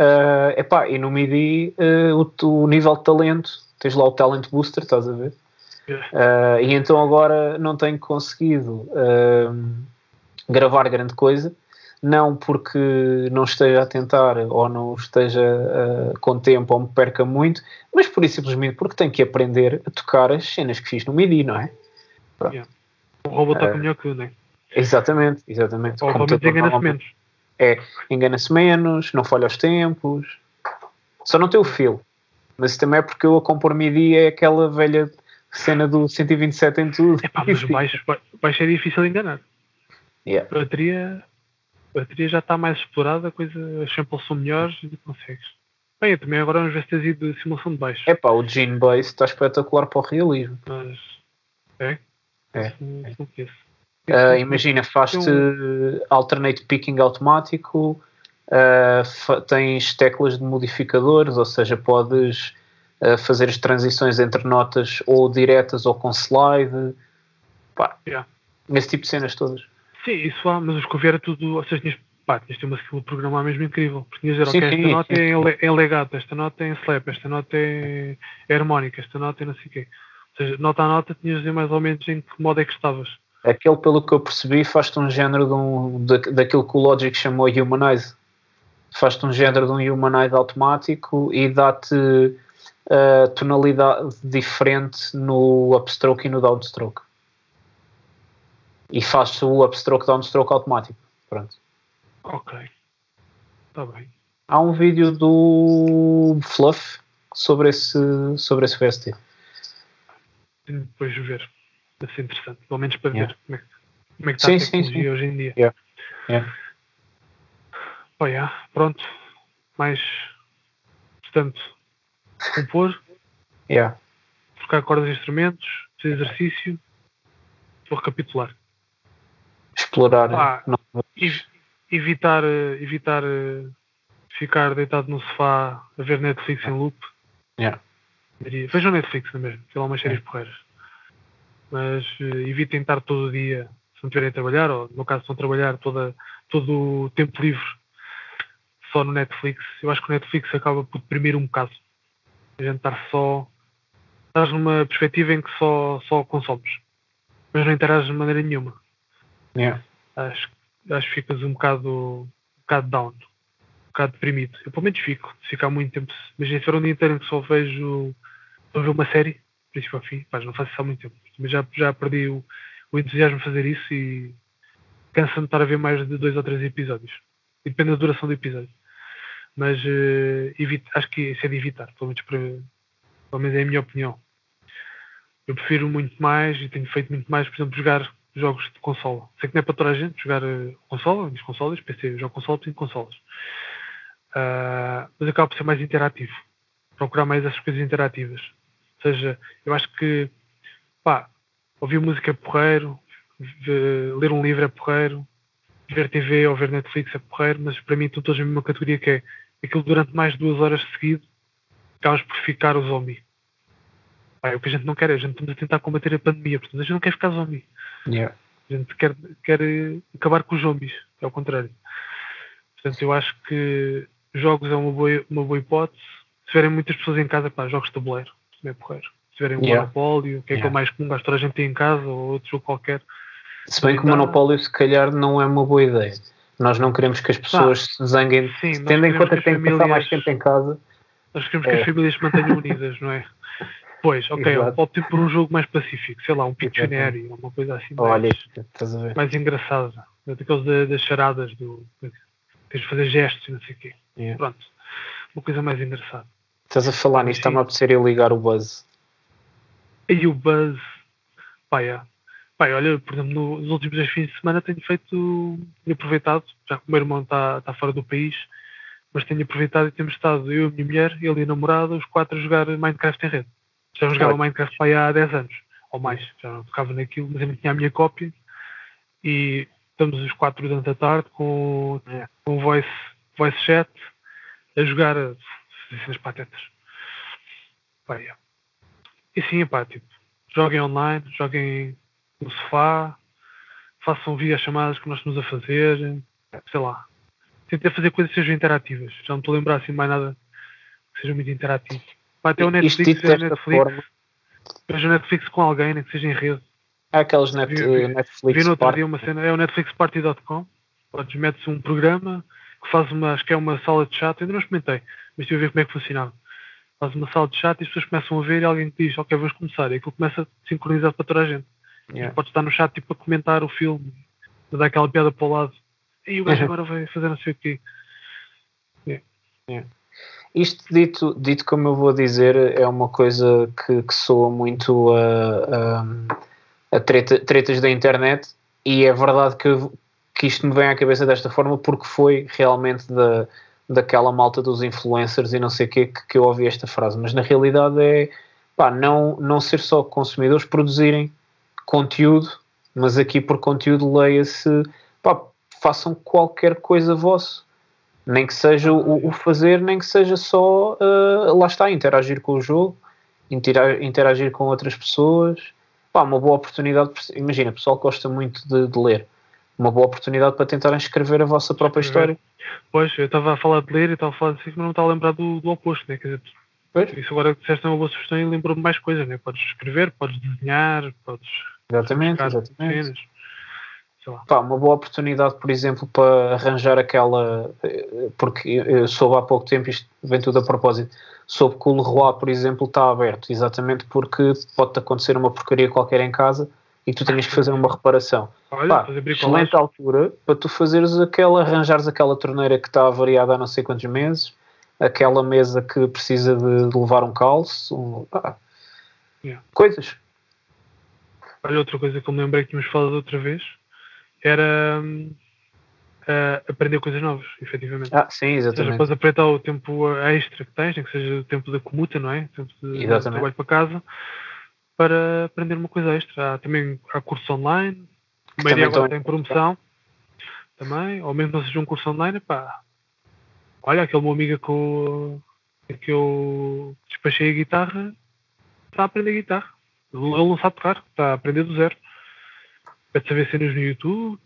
Uh, epá, e no MIDI uh, o, o, nível de talento, tens lá o Talent Booster, estás a ver? Uh, e então agora não tenho conseguido uh, gravar grande coisa, não porque não esteja a tentar ou não esteja com tempo ou me perca muito, mas por isso simplesmente porque tenho que aprender a tocar as cenas que fiz no MIDI, não é? Yeah. O robô está melhor que eu, não é? Exatamente, exatamente. Ou o engana-se menos é engana-se menos, não falha os tempos, só não tem o feel. Mas também é porque eu a compor MIDI é aquela velha cena do 127 em tudo. Epá, mas o baixo, baixo é difícil de enganar. Yeah. A, bateria, a bateria já está mais explorada, a coisa, as samples são melhores e consegues. Bem, também agora vamos ver se tens ido de simulação de baixo. É pá, o Gene Bass está espetacular para o realismo. Mas. É? É. Não, não Uh, imagina, faz-te alternate picking automático, uh, tens teclas de modificadores, ou seja, podes uh, fazer as transições entre notas ou diretas ou com slide. Pá, yeah. Esse tipo de cenas todas. Sim, isso há, mas os que é tudo, ou seja, tinhas, pá, tinhas uma skill de programar mesmo incrível. Porque tinhas dizer, sim, ok, sim, esta nota sim. é em legato, esta nota é em slap, esta nota é, é harmónica, esta nota é não sei o quê. Ou seja, nota a nota tinhas de dizer mais ou menos em que modo é que estavas. Aquele, pelo que eu percebi, faz-te um género de um, da, daquilo que o Logic chamou Humanize. Faz-te um género de um Humanize automático e dá-te uh, tonalidade diferente no upstroke e no downstroke. e faz o upstroke downstroke automático. Pronto. Ok. Está bem. Há um vídeo do Fluff sobre esse, sobre esse VST. Depois ver. Deve ser interessante. Pelo menos para Yeah. ver como é, que- como é que está Sim, a sim, tecnologia sim. hoje em dia. Yeah. Yeah. Pá, yeah, Pronto. Mais. Portanto, compor, Yeah. trocar cordas de instrumentos, fazer exercício. Vou recapitular. Explorar. Ah. Ev- evitar, eh, evitar eh, ficar deitado no sofá a ver Netflix em loop. Yeah. Vejam Netflix, não é mesmo? Tem lá umas séries porreiras. Mas eh, evitem estar todo o dia, se não estiverem a trabalhar, ou no caso, estão a trabalhar toda, todo o tempo livre só no Netflix. Eu acho que o Netflix acaba por deprimir um bocado. A gente estar só. Estás numa perspectiva em que só, só consomes, mas não interages de maneira nenhuma Yeah. acho, acho que ficas um bocado, um bocado down, um bocado deprimido. Eu pelo menos fico, se ficar muito tempo. Imagina se for um dia inteiro em que só vejo só ver uma série, princípio ao fim, não faço isso há muito tempo. Mas já, já perdi o, o entusiasmo de fazer isso e cansa-me estar a ver mais de dois ou três episódios. Depende da duração do episódio. Mas eh, evito, acho que isso é de evitar, pelo menos, para, pelo menos é a minha opinião. Eu prefiro muito mais e tenho feito muito mais, por exemplo, jogar jogos de consola. Sei que não é para toda a gente jogar eh, consola, nas consolas, PC, jogo consola, tenho consolas. Ah, mas acaba por ser mais interativo. Procurar mais essas coisas interativas. Ou seja, eu acho que pá, ouvir música é porreiro, ve- ler um livro é porreiro, ver TV ou ver Netflix é porreiro, mas para mim estão todos na mesma categoria que é aquilo durante mais de duas horas seguido, acabas por ficar o zombie. Pá, é o que a gente não quer, a gente estamos a tentar combater a pandemia, portanto a gente não quer ficar zombie. Yeah. A gente quer, quer eh, acabar com os zombies, é o contrário. Portanto, eu acho que jogos é uma boa, uma boa hipótese. Se tiverem muitas pessoas em casa, pá, jogos de tabuleiro, é porreiro. Se tiverem um Yeah. monopólio, que é Yeah. aquele mais comum, que toda a gente tem em casa, ou outro jogo qualquer. Se bem que o Dá- monopólio, se calhar, não é uma boa ideia. Nós não queremos que as pessoas se zanguem, Sim, tendo em conta que que têm as que passar mais famílias- tempo em casa. Nós queremos que É. as famílias se mantenham unidas, não é? Pois, [laughs] ok, optem por um jogo mais pacífico, sei lá, um Pictionary, uma coisa assim mais, Olha, estás a ver? mais engraçada. Daqueles da- das charadas do. Tens de fazer gestos e não sei o quê. Yeah. Pronto. Uma coisa mais engraçada. Estás a falar nisto, está-me a apetecer eu ligar o Buzz. E o Buzz, pá, é. Pá, olha, por exemplo, nos últimos dois fins de semana tenho feito, tenho aproveitado, já que o meu irmão está tá fora do país, mas tenho aproveitado e temos estado, eu, a minha mulher, ele e a namorada, os quatro a jogar Minecraft em rede. Já jogava. Minecraft pá, aí há 10 anos, ou mais, já não tocava naquilo, mas eu tinha a minha cópia e estamos os quatro durante a tarde com, É. com voice, voice chat a jogar cenas patetas. Pá, é. E sim, pá, tipo, joguem online, joguem no sofá, façam videochamadas que nós estamos a fazer, sei lá. Tentem fazer coisas que sejam interativas. Já não estou a lembrar assim mais nada que seja muito interativo. Pá, até o Netflix, desta Netflix, veja o Netflix com alguém, nem que seja em rede. há aqueles net, Vi- vi- Netflix Vi no outro dia uma cena, é o netflixparty.com. Podes metes um programa que faz uma, acho que é uma sala de chat, ainda não experimentei, mas estive a ver como é que funcionava. Faz uma sala de chat e as pessoas começam a ver e alguém diz, ok, vamos começar. E aquilo começa a sincronizar para toda a gente. Yeah. Podes estar no chat tipo a comentar o filme, a dar aquela piada para o lado. E o gajo Uhum. agora vai fazer não sei o quê. Isto dito, dito como eu vou dizer, é uma coisa que, que soa muito a, a, a treta- tretas da internet e é verdade que, que isto me vem à cabeça desta forma porque foi realmente da, daquela malta dos influencers e não sei o quê que, que eu ouvi esta frase, mas na realidade é pá, não, não ser só consumidores, produzirem conteúdo, mas aqui por conteúdo leia-se pá, façam qualquer coisa vosso nem que seja o, o fazer, nem que seja só uh, lá está, interagir com o jogo, intera- interagir com outras pessoas. Pá, uma boa oportunidade. Imagina, o pessoal gosta muito de, de ler, uma boa oportunidade para tentarem escrever a vossa própria história. Pois, eu estava a falar de ler e estava a falar de si, mas não estava a lembrar do, do oposto, né? Quer dizer, Pois. isso agora que disseste é uma boa sugestão e lembrou-me mais coisas, né? Podes escrever, podes desenhar, podes Exatamente, exatamente. cenas. Pá, uma boa oportunidade, por exemplo, para arranjar aquela. Porque eu soube há pouco tempo, isto vem tudo a propósito, soube que o Leroy, por exemplo, está aberto, exatamente porque pode-te acontecer uma porcaria qualquer em casa e tu tinhas que fazer uma reparação. Olha, Pá, excelente altura para tu fazeres aquela, arranjares aquela torneira que está variada há não sei quantos meses, aquela mesa que precisa de, de levar um calço, um- pá, Yeah. coisas. Olha, outra coisa que eu me lembrei que tínhamos falado outra vez era hum, aprender coisas novas, efetivamente. Ah, sim, Ou seja, exatamente. podes aproveitar o tempo extra que tens, que seja o tempo da comuta, não é? O tempo de Exatamente. trabalho para casa, para aprender uma coisa extra. Há também há cursos online, a Também agora tem promoção também, ou mesmo não seja um curso online, pá. Olha, aquele meu amigo que eu, que eu despachei a guitarra está a aprender guitarra. Ele não sabe tocar, está a aprender do zero. Mete-se a ver cenas no YouTube,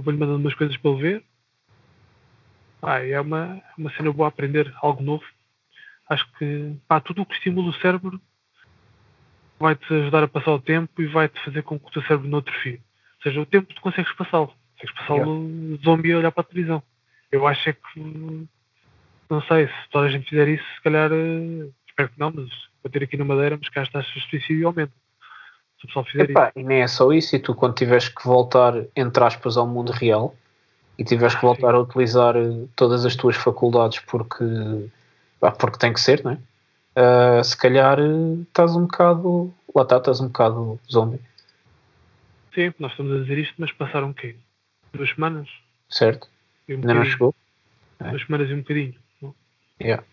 vou-lhe mandando umas coisas para ele ver. Pá, é uma, uma cena boa aprender algo novo. Acho que pá, tudo o que estimula o cérebro vai-te ajudar a passar o tempo e vai-te fazer com que o teu cérebro não atrofie. Ou seja, o tempo tu consegues passá-lo. Consegues passá-lo zombie a olhar para a televisão. Eu acho é que, não sei, se toda a gente fizer isso, se calhar, eh, espero que não, mas vou ter aqui na Madeira, mas cá as taxas de suicídio aumentam. Se o pessoal fizer isso. E nem é só isso, e tu quando tiveres que voltar, entre aspas, ao mundo real e tiveres que voltar a utilizar eh, todas as tuas faculdades porque, porque tem que ser, não é? Ah, se calhar eh, estás um bocado, lá está, estás um bocado zombie, Sim, nós estamos a dizer isto, mas passaram o quê? Duas semanas? certo? Um Ainda não chegou? Duas semanas e um bocadinho. não? Yeah.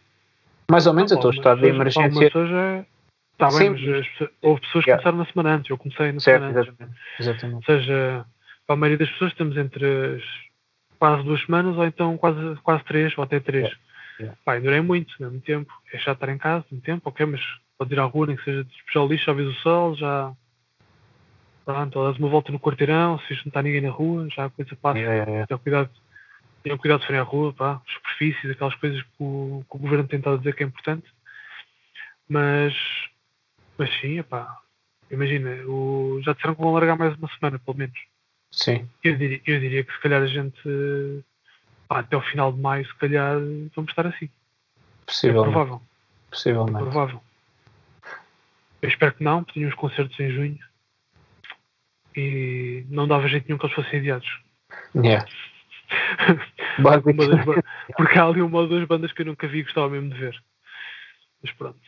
Mais ou menos, Não, o teu algumas estado de emergência. pessoas já... Está Sim. bem, mas as pessoas- houve pessoas que Yeah. começaram na semana antes. Eu comecei na Certo, semana antes. exatamente. Ou seja, para a maioria das pessoas estamos entre as quase duas semanas ou então quase, quase três ou até três. Yeah, yeah. Pá, e durei muito, não é muito tempo. É chato estar em casa, muito tempo, ok, mas pode ir à rua, nem que seja despejar o lixo, já vês o sol, já. Pronto, ou dás uma volta no quarteirão, se não está ninguém na rua, já a coisa passa. Yeah, yeah, yeah. Tenham cuidado, tenham cuidado de sair à rua, pá, superfícies, aquelas coisas que o, que o governo tem tentado dizer que é importante. Mas, mas sim, pá, imagina, o, já disseram que vão largar mais uma semana, pelo menos. Sim, Eu diria, eu diria que se calhar a gente, pá, até o final de maio, se calhar vamos estar assim. É possivelmente. provável, é possivelmente. provável. Eu espero que não, porque tinha uns concertos em junho e não dava jeito nenhum que eles fossem adiados. Yeah. [laughs] Uma das Basicamente. ba- porque há ali uma ou duas bandas que eu nunca vi e gostava mesmo de ver. Mas pronto.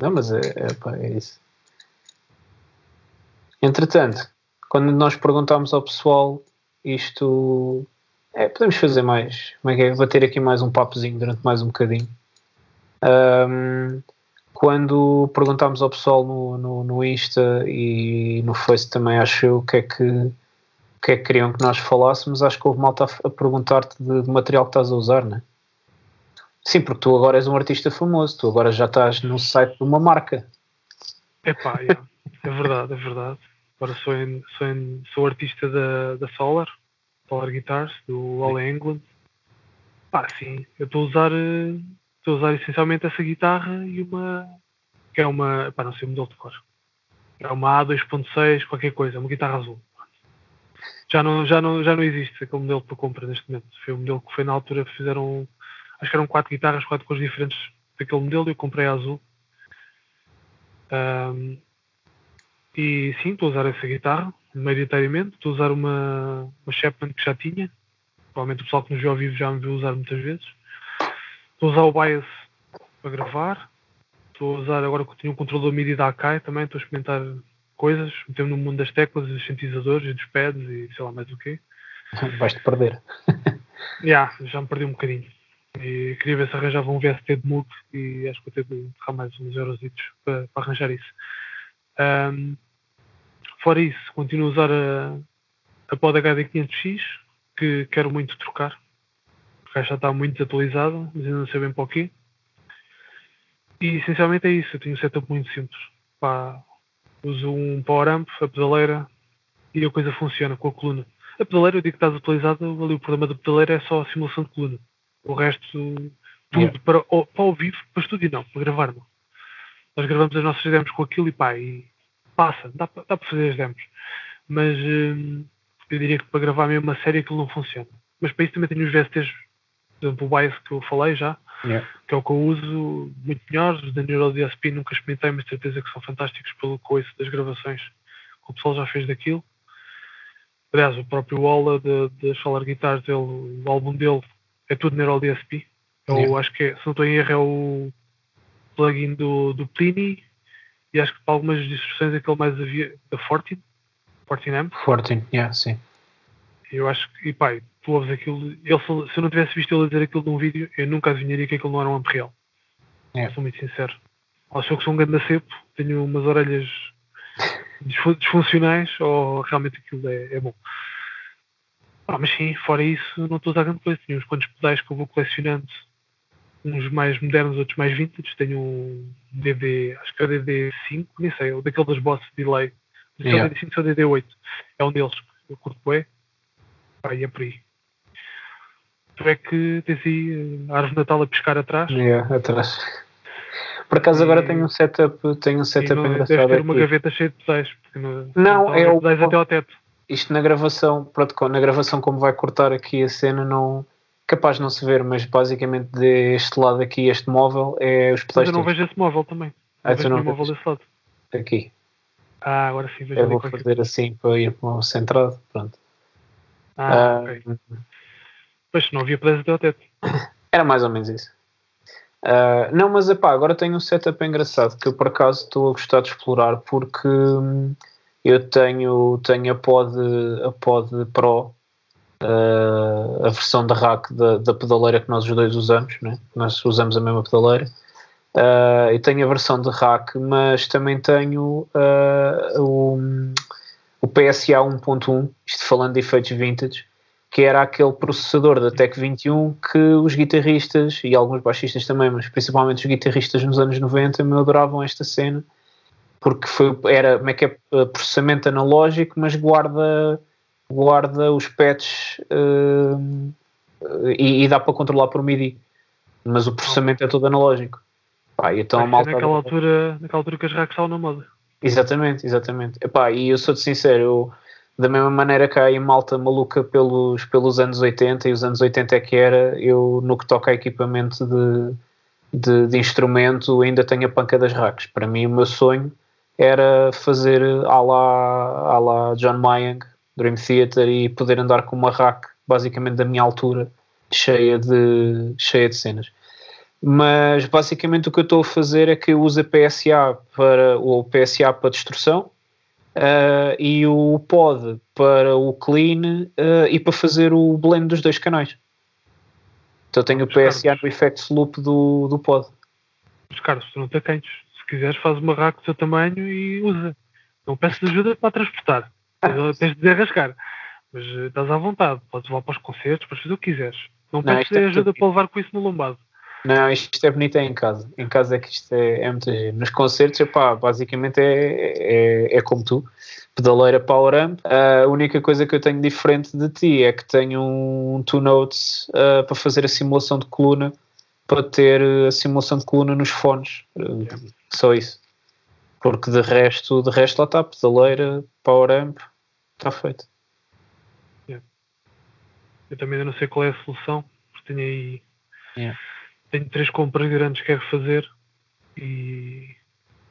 Não, mas é, é, pá, é isso. Entretanto, quando nós perguntámos ao pessoal isto, é, podemos fazer mais, como é que é? Bater aqui mais um papozinho durante mais um bocadinho. Ahm, quando perguntámos ao pessoal no, no, no Insta e no Face também, acho eu, o que é que, o que é que queriam que nós falássemos, acho que houve malta a, a perguntar-te de, de material que estás a usar, não é? Sim, porque tu agora és um artista famoso, tu agora já estás no site de uma marca. Epá, yeah, é verdade, é verdade. Agora sou, em- sou, em- sou artista da, da Solar, Solar Guitars, do All England. Pá, sim, eu estou a usar eh, estou a usar essencialmente essa guitarra e uma que é uma, pá, não sei o modelo de cor. É uma A2.6, qualquer coisa, uma guitarra azul. Já não, já não, já não existe aquele modelo para compra neste momento. Foi um modelo que foi na altura que fizeram, acho que eram quatro guitarras, quatro cores diferentes daquele modelo e eu comprei a azul. Ahm, e sim, estou a usar essa guitarra, maioritariamente. Estou a usar uma, uma Chapman que já tinha. Provavelmente o pessoal que nos viu ao vivo já me viu usar muitas vezes. Estou a usar o Bias para gravar. Estou a usar agora que tenho um controlador MIDI da Akai também. Estou a experimentar coisas. Metendo no mundo das teclas, dos sintetizadores e dos pads e sei lá mais o quê. [laughs] Vais-te perder. [laughs] Yeah, já me perdi um bocadinho. E queria ver se arranjava um VST de Moog e acho que vou ter de derrar mais uns eurositos para, para arranjar isso. Ahm, fora isso, continuo a usar a, a Pod HD500X, que quero muito trocar, porque já está muito desatualizada, mas ainda não sei bem para o quê. E essencialmente é isso, eu tenho um setup muito simples. Pá, uso um power amp, a pedaleira e a coisa funciona com a coluna. A pedaleira, eu digo que está desatualizada, ali o problema da pedaleira é só a simulação de coluna. O resto, tudo Yeah. para, o- para ao vivo, para estúdio não, para gravar não. Nós gravamos as nossas demos com aquilo e pá, e passa, dá, para- dá para fazer as demos. Mas hum, eu diria que para gravar mesmo uma série aquilo não funciona. Mas para isso também tenho os VSTs, por exemplo, o Bias que eu falei já, Yeah. que é o que eu uso, muito melhores. Os da Neuro DSP nunca experimentei, mas certeza que são fantásticos pelo coice das gravações. o pessoal já fez daquilo. Aliás, o próprio Ola das Solar Guitars, ele, o álbum dele é tudo Neural DSP. Eu yeah. acho que, é, se não estou em erro, é o plugin do, do Pliny e acho que para algumas instruções aquele mais havia da Fortin, Fortin M. Fortin, yeah, sim. Eu acho que, e pai, tu ouves aquilo, ele, se eu não tivesse visto ele dizer aquilo num vídeo, eu nunca adivinharia que aquilo não era um amp real. Yeah. Sou muito sincero. Acho que sou um grande cepo, tenho umas orelhas disfuncionais ou realmente aquilo é, é bom. Ah, mas sim, fora isso, não estou a usar grande coisa. Tenho uns quantos pedais que eu vou colecionando uns mais modernos, outros mais vintage. Tenho um DD, acho que é o DD5, nem sei, ou daquele das Boss Delay. Se yeah. é o DD5 ou o DD8. É um deles. Eu curto bem. E é por aí. Tu é que tens aí a árvore de Natal a pescar atrás. Yeah, atrás. Por acaso e... agora tenho um setup, tenho um setup não, engraçado. Deve ter uma gaveta cheia de pedais. Não, não é o. até ao teto. Isto na gravação, pronto, na gravação como vai cortar aqui a cena não capaz de não se ver, mas basicamente deste lado aqui, este móvel, é os pedais. Mas eu não vejo esse móvel também. Ah, tu não móvel desse lado. Aqui. Ah, agora sim vejo Eu vou fazer assim para ir para o centrado, pronto. Ah, ah ok. Pois, não havia pedais até ao [coughs] teto. Era mais ou menos isso. Uh, não, mas epá, agora tenho um setup engraçado que eu por acaso estou a gostar de explorar porque hum, eu tenho, tenho a Pod, a Pod Pro uh, a versão da rack da, da, pedaleira que nós os dois usamos, né? nós usamos a mesma pedaleira. Uh, e tenho a versão de rack, mas também tenho uh, o, o PSA 1.1, isto falando de efeitos vintage, que era aquele processador da Tech 21 que os guitarristas e alguns baixistas também, mas principalmente os guitarristas nos anos 90 me adoravam esta cena porque foi, era como é que é, processamento analógico, mas guarda guarda os patches uh, e, e, dá para controlar por MIDI, mas o processamento é todo analógico. Pá, então malta naquela, altura, naquela altura que as racks estavam na moda. Exatamente, exatamente. Epá, e eu sou-te sincero, eu, da mesma maneira que há aí malta maluca pelos, pelos anos 80 e os anos 80 é que era, eu no que toca a equipamento de, de, de instrumento ainda tenho a panca das racks. Para mim o meu sonho era fazer à la, à la John Mayang Dream Theater e poder andar com uma rack basicamente da minha altura cheia de, cheia de cenas. Mas basicamente o que eu estou a fazer é que eu uso a PSA para o PSA para destrução uh, e o pod para o clean uh, e para fazer o blend dos dois canais. Então tenho o PSA no effects loop do, do pod. Mas Carlos, tu não te quentes. Se quiseres faz uma rack do seu tamanho e usa. Não peço ajuda para transportar. Tens de desarrascar. Mas eh, estás à vontade, podes levar para os concertos, podes fazer o que quiseres. Não pedes é ajuda para levar com isso no lombado. Não, isto é bonito é em casa. Em casa é que isto é, é muito giro. Nos concertos, epá, basicamente é, é, é como tu. Pedaleira Power Amp. A única coisa que eu tenho diferente de ti é que tenho um Two Notes uh, para fazer a simulação de coluna, para ter a simulação de coluna nos fones. Uh, só isso. Porque de resto, de resto lá está, pedaleira, power amp, está feito. Yeah. Eu também ainda não sei qual é a solução, porque tenho aí yeah. tenho três compras grandes que quero fazer e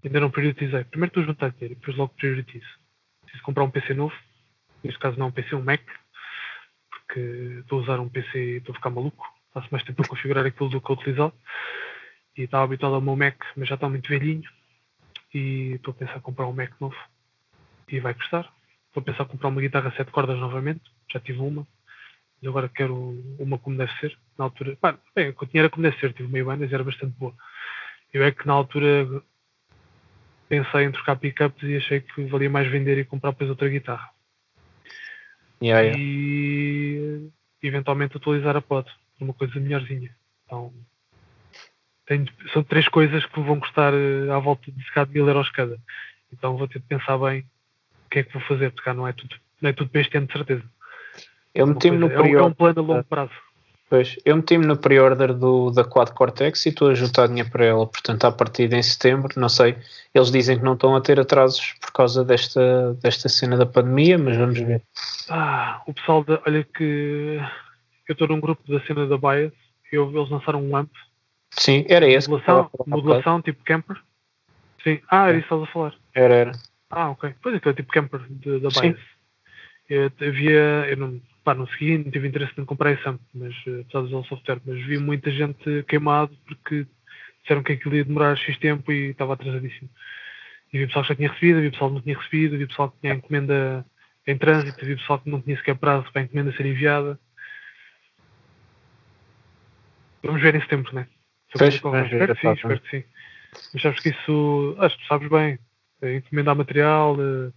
ainda não prioritizei. Primeiro estou a juntar dinheiro e depois logo prioritizo. Preciso comprar um PC novo, neste caso não um PC, um Mac, porque estou a usar um PC e estou a ficar maluco. Faço mais tempo a configurar aquilo do que a utilizar. E estava habituado ao meu Mac, mas já está muito velhinho e estou a pensar em comprar um Mac novo e vai custar. Estou a pensar em comprar uma guitarra sete cordas novamente, já tive uma, mas agora quero uma como deve ser. Na altura, pá, bem, eu tinha era como deve ser, tive meio bandas e era bastante boa. Eu é que na altura pensei em trocar pickups e achei que valia mais vender e comprar depois outra guitarra. Yeah, yeah. E eventualmente atualizar a pod, uma coisa melhorzinha. Então tenho, são três coisas que vão custar uh, à volta de cerca de mil euros cada. Então vou ter de pensar bem o que é que vou fazer, porque cá não é tudo, não é tudo para este ano de certeza. Eu meti-me no pre-order. É um plano a longo prazo. Pois, eu meti-me no pre-order da Quad Cortex e estou a juntar dinheiro para ela, portanto, à partida em setembro, não sei. Eles dizem que não estão a ter atrasos por causa desta, desta cena da pandemia, mas vamos ver. Ah, o pessoal, de, olha que eu estou num grupo da cena da Bias e eles lançaram um AMP Sim, era esse. Modulação, modulação tipo camper. Sim. Ah, era é. isso que estavas a falar. Era, era. Ah, ok. Pois é, que é tipo camper de, da Bias. Eu havia, eu não, pá, não segui, não tive interesse em comprar esse amp, mas eh, apesar de usar o software, mas vi muita gente queimado porque disseram que aquilo ia demorar X tempo e estava atrasadíssimo. E vi pessoal que já tinha recebido, vi pessoal que não tinha recebido, vi pessoal que tinha encomenda em trânsito, vi pessoal que não tinha sequer prazo para a encomenda ser enviada. Vamos ver em setembro, né? Pois, Espero vamos ver, que sim, espero que sim. Mas sabes que isso, acho que sabes bem, é encomendar material, eh,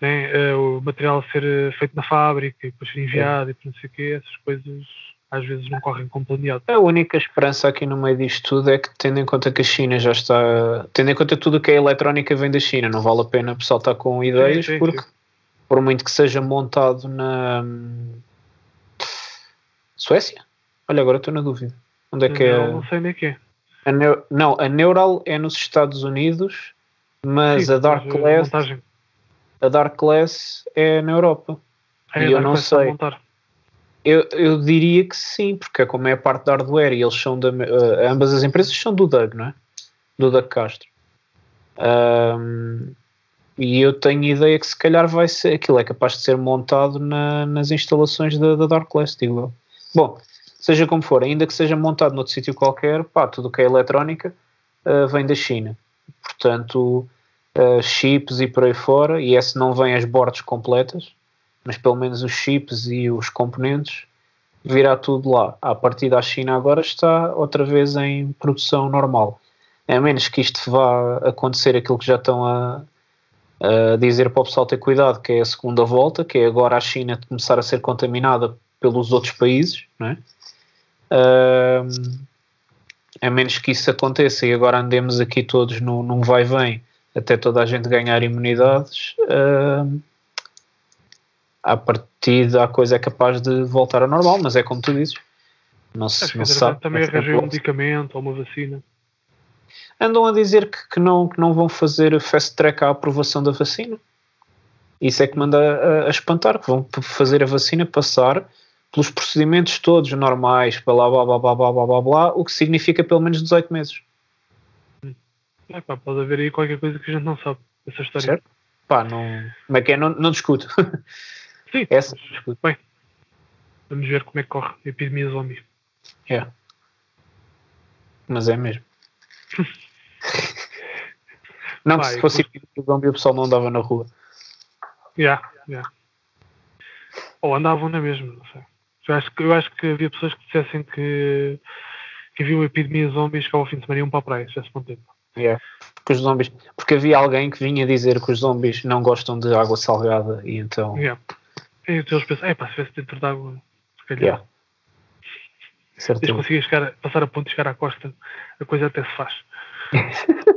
né, eh, o material ser eh, feito na fábrica e depois ser enviado e por não sei o quê, essas coisas às vezes não correm como planeado. A única esperança aqui no meio disto tudo é que, tendo em conta que a China já está. Tendo em conta tudo o que é eletrónica vem da China, não vale a pena o pessoal estar com ideias, Sim, sim, porque sim. por muito que seja montado na. Suécia? Olha, agora estou na dúvida. Onde é que é? Não, sei nem o que é. A Neu- Não, a Neural é nos Estados Unidos, mas Sim, a Dark montagem. a Dark Glass é na Europa. É, e eu não sei. Eu, eu diria que sim, porque é como é a parte da hardware e eles são da. eh, ambas as empresas são do Doug, não é? Do Doug Castro. Ahm, e eu tenho ideia que se calhar vai ser. Aquilo é capaz de ser montado na- nas instalações da, da Dark Glass, digo eu. Bom, seja como for, ainda que seja montado noutro sítio qualquer, pá, tudo o que é eletrónica eh, vem da China. Portanto, eh, chips e por aí fora, e esse não vem as bordas completas, mas pelo menos os chips e os componentes virá tudo lá. A partir da China agora está outra vez em produção normal. A menos que isto vá acontecer aquilo que já estão a, a dizer para o pessoal ter cuidado, que é a segunda volta, que é agora a China começar a ser contaminada pelos outros países, não é? A menos que isso aconteça e agora andemos aqui todos num, num vai-vem até toda a gente ganhar imunidades, ahm, à partida a coisa é capaz de voltar ao normal, mas é como tu dizes. Não se, Acho não sabe. também É sempre arranjei um medicamento ou uma vacina. Andam a dizer que, que não, que não vão fazer fast track à aprovação da vacina. Isso é que manda a, a espantar, que vão fazer a vacina passar pelos procedimentos todos normais, blá blá blá blá blá blá blá, blá o que significa pelo menos 18 meses. É, pá, pode haver aí qualquer coisa que a gente não sabe dessa história. Certo? Pá, não. Como é que é? Não, não discuto. [laughs] Sim, Essa não discuto. bem. Vamos ver como é que corre a epidemia zombie. É. Mas é mesmo. [laughs] não, que Pá, se fosse depois- o zombie o pessoal não andava na rua. Já, já. Ou andavam na mesma, não sei. Eu acho, que, eu acho que havia pessoas que dissessem que, que havia uma epidemia de zombies que ao fim de semana iam para a praia, já se bom tempo. É. Porque os zombies. Porque havia alguém que vinha dizer que os zombies não gostam de água salgada e então. Yeah. E então eles pensam, é pá, se estivesse dentro de água, se calhar. Yeah. Se eles chegar, passar a ponte e chegar à costa, a coisa até se faz. [laughs]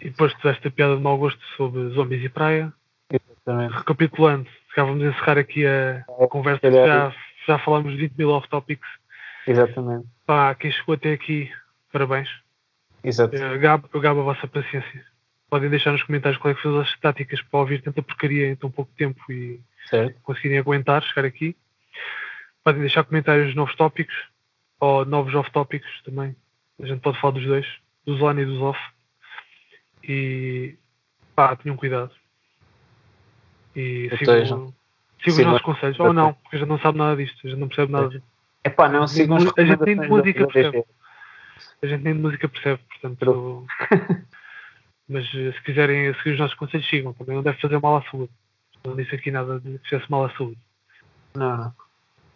e depois tiveste a piada de mau gosto sobre zombies e praia. Exatamente. Recapitulando, calhar vamos encerrar aqui a É, conversa, calhar. já, já falámos de 20 mil off-topics. Exatamente. Pá, quem chegou até aqui, parabéns. Exato. Eh, Gabo, eu gabo a vossa paciência. Podem deixar nos comentários qual é que são as táticas para ouvir tanta porcaria em tão pouco tempo e Certo. conseguirem aguentar, chegar aqui. Podem deixar comentários de novos tópicos ou novos off-tópicos também. A gente pode falar dos dois, dos on e dos off. E pá, tenham cuidado. E sigam, sigam os nossos conselhos. Ou não, porque a gente não sabe nada disto, a gente não percebe nada. É pá, não sigam as a gente nem de música percebe. A gente nem de música percebe, portanto. [laughs] Mas eh, se quiserem seguir os nossos conselhos, sigam. Também não deve fazer mal à saúde. Não disse aqui nada de que fizesse mal à saúde. Não, não.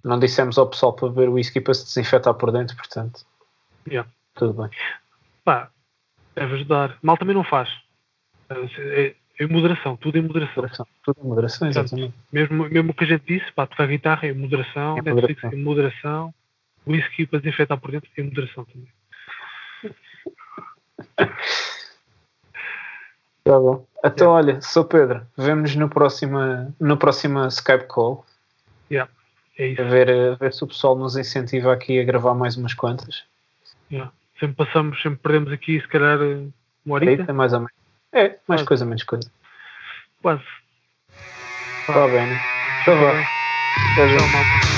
Não dissemos ao pessoal para beber whisky para se desinfetar por dentro, portanto. Yeah. Tudo bem. Pá, deve ajudar. Mal também não faz. É, é em moderação, tudo em moderação. Moderação. Tudo em moderação, exatamente. Mesmo, mesmo o que a gente disse, pá, tocar guitarra em moderação, Em Netflix moderação. em moderação, whisky para desinfetar por dentro em moderação também. Tá bom. Então, olha, sou Pedro. Vemo-nos no próximo, no próximo Skype call. Yeah, é isso. A ver, a ver se o pessoal nos incentiva aqui a gravar mais umas quantas. Yeah. Sempre passamos, sempre perdemos aqui, se calhar, uma horita. Mais ou menos. É, mais Quase. coisa, menos coisa. Quase. Tá bem, né? Então vá. Tá já. Tchau, malta.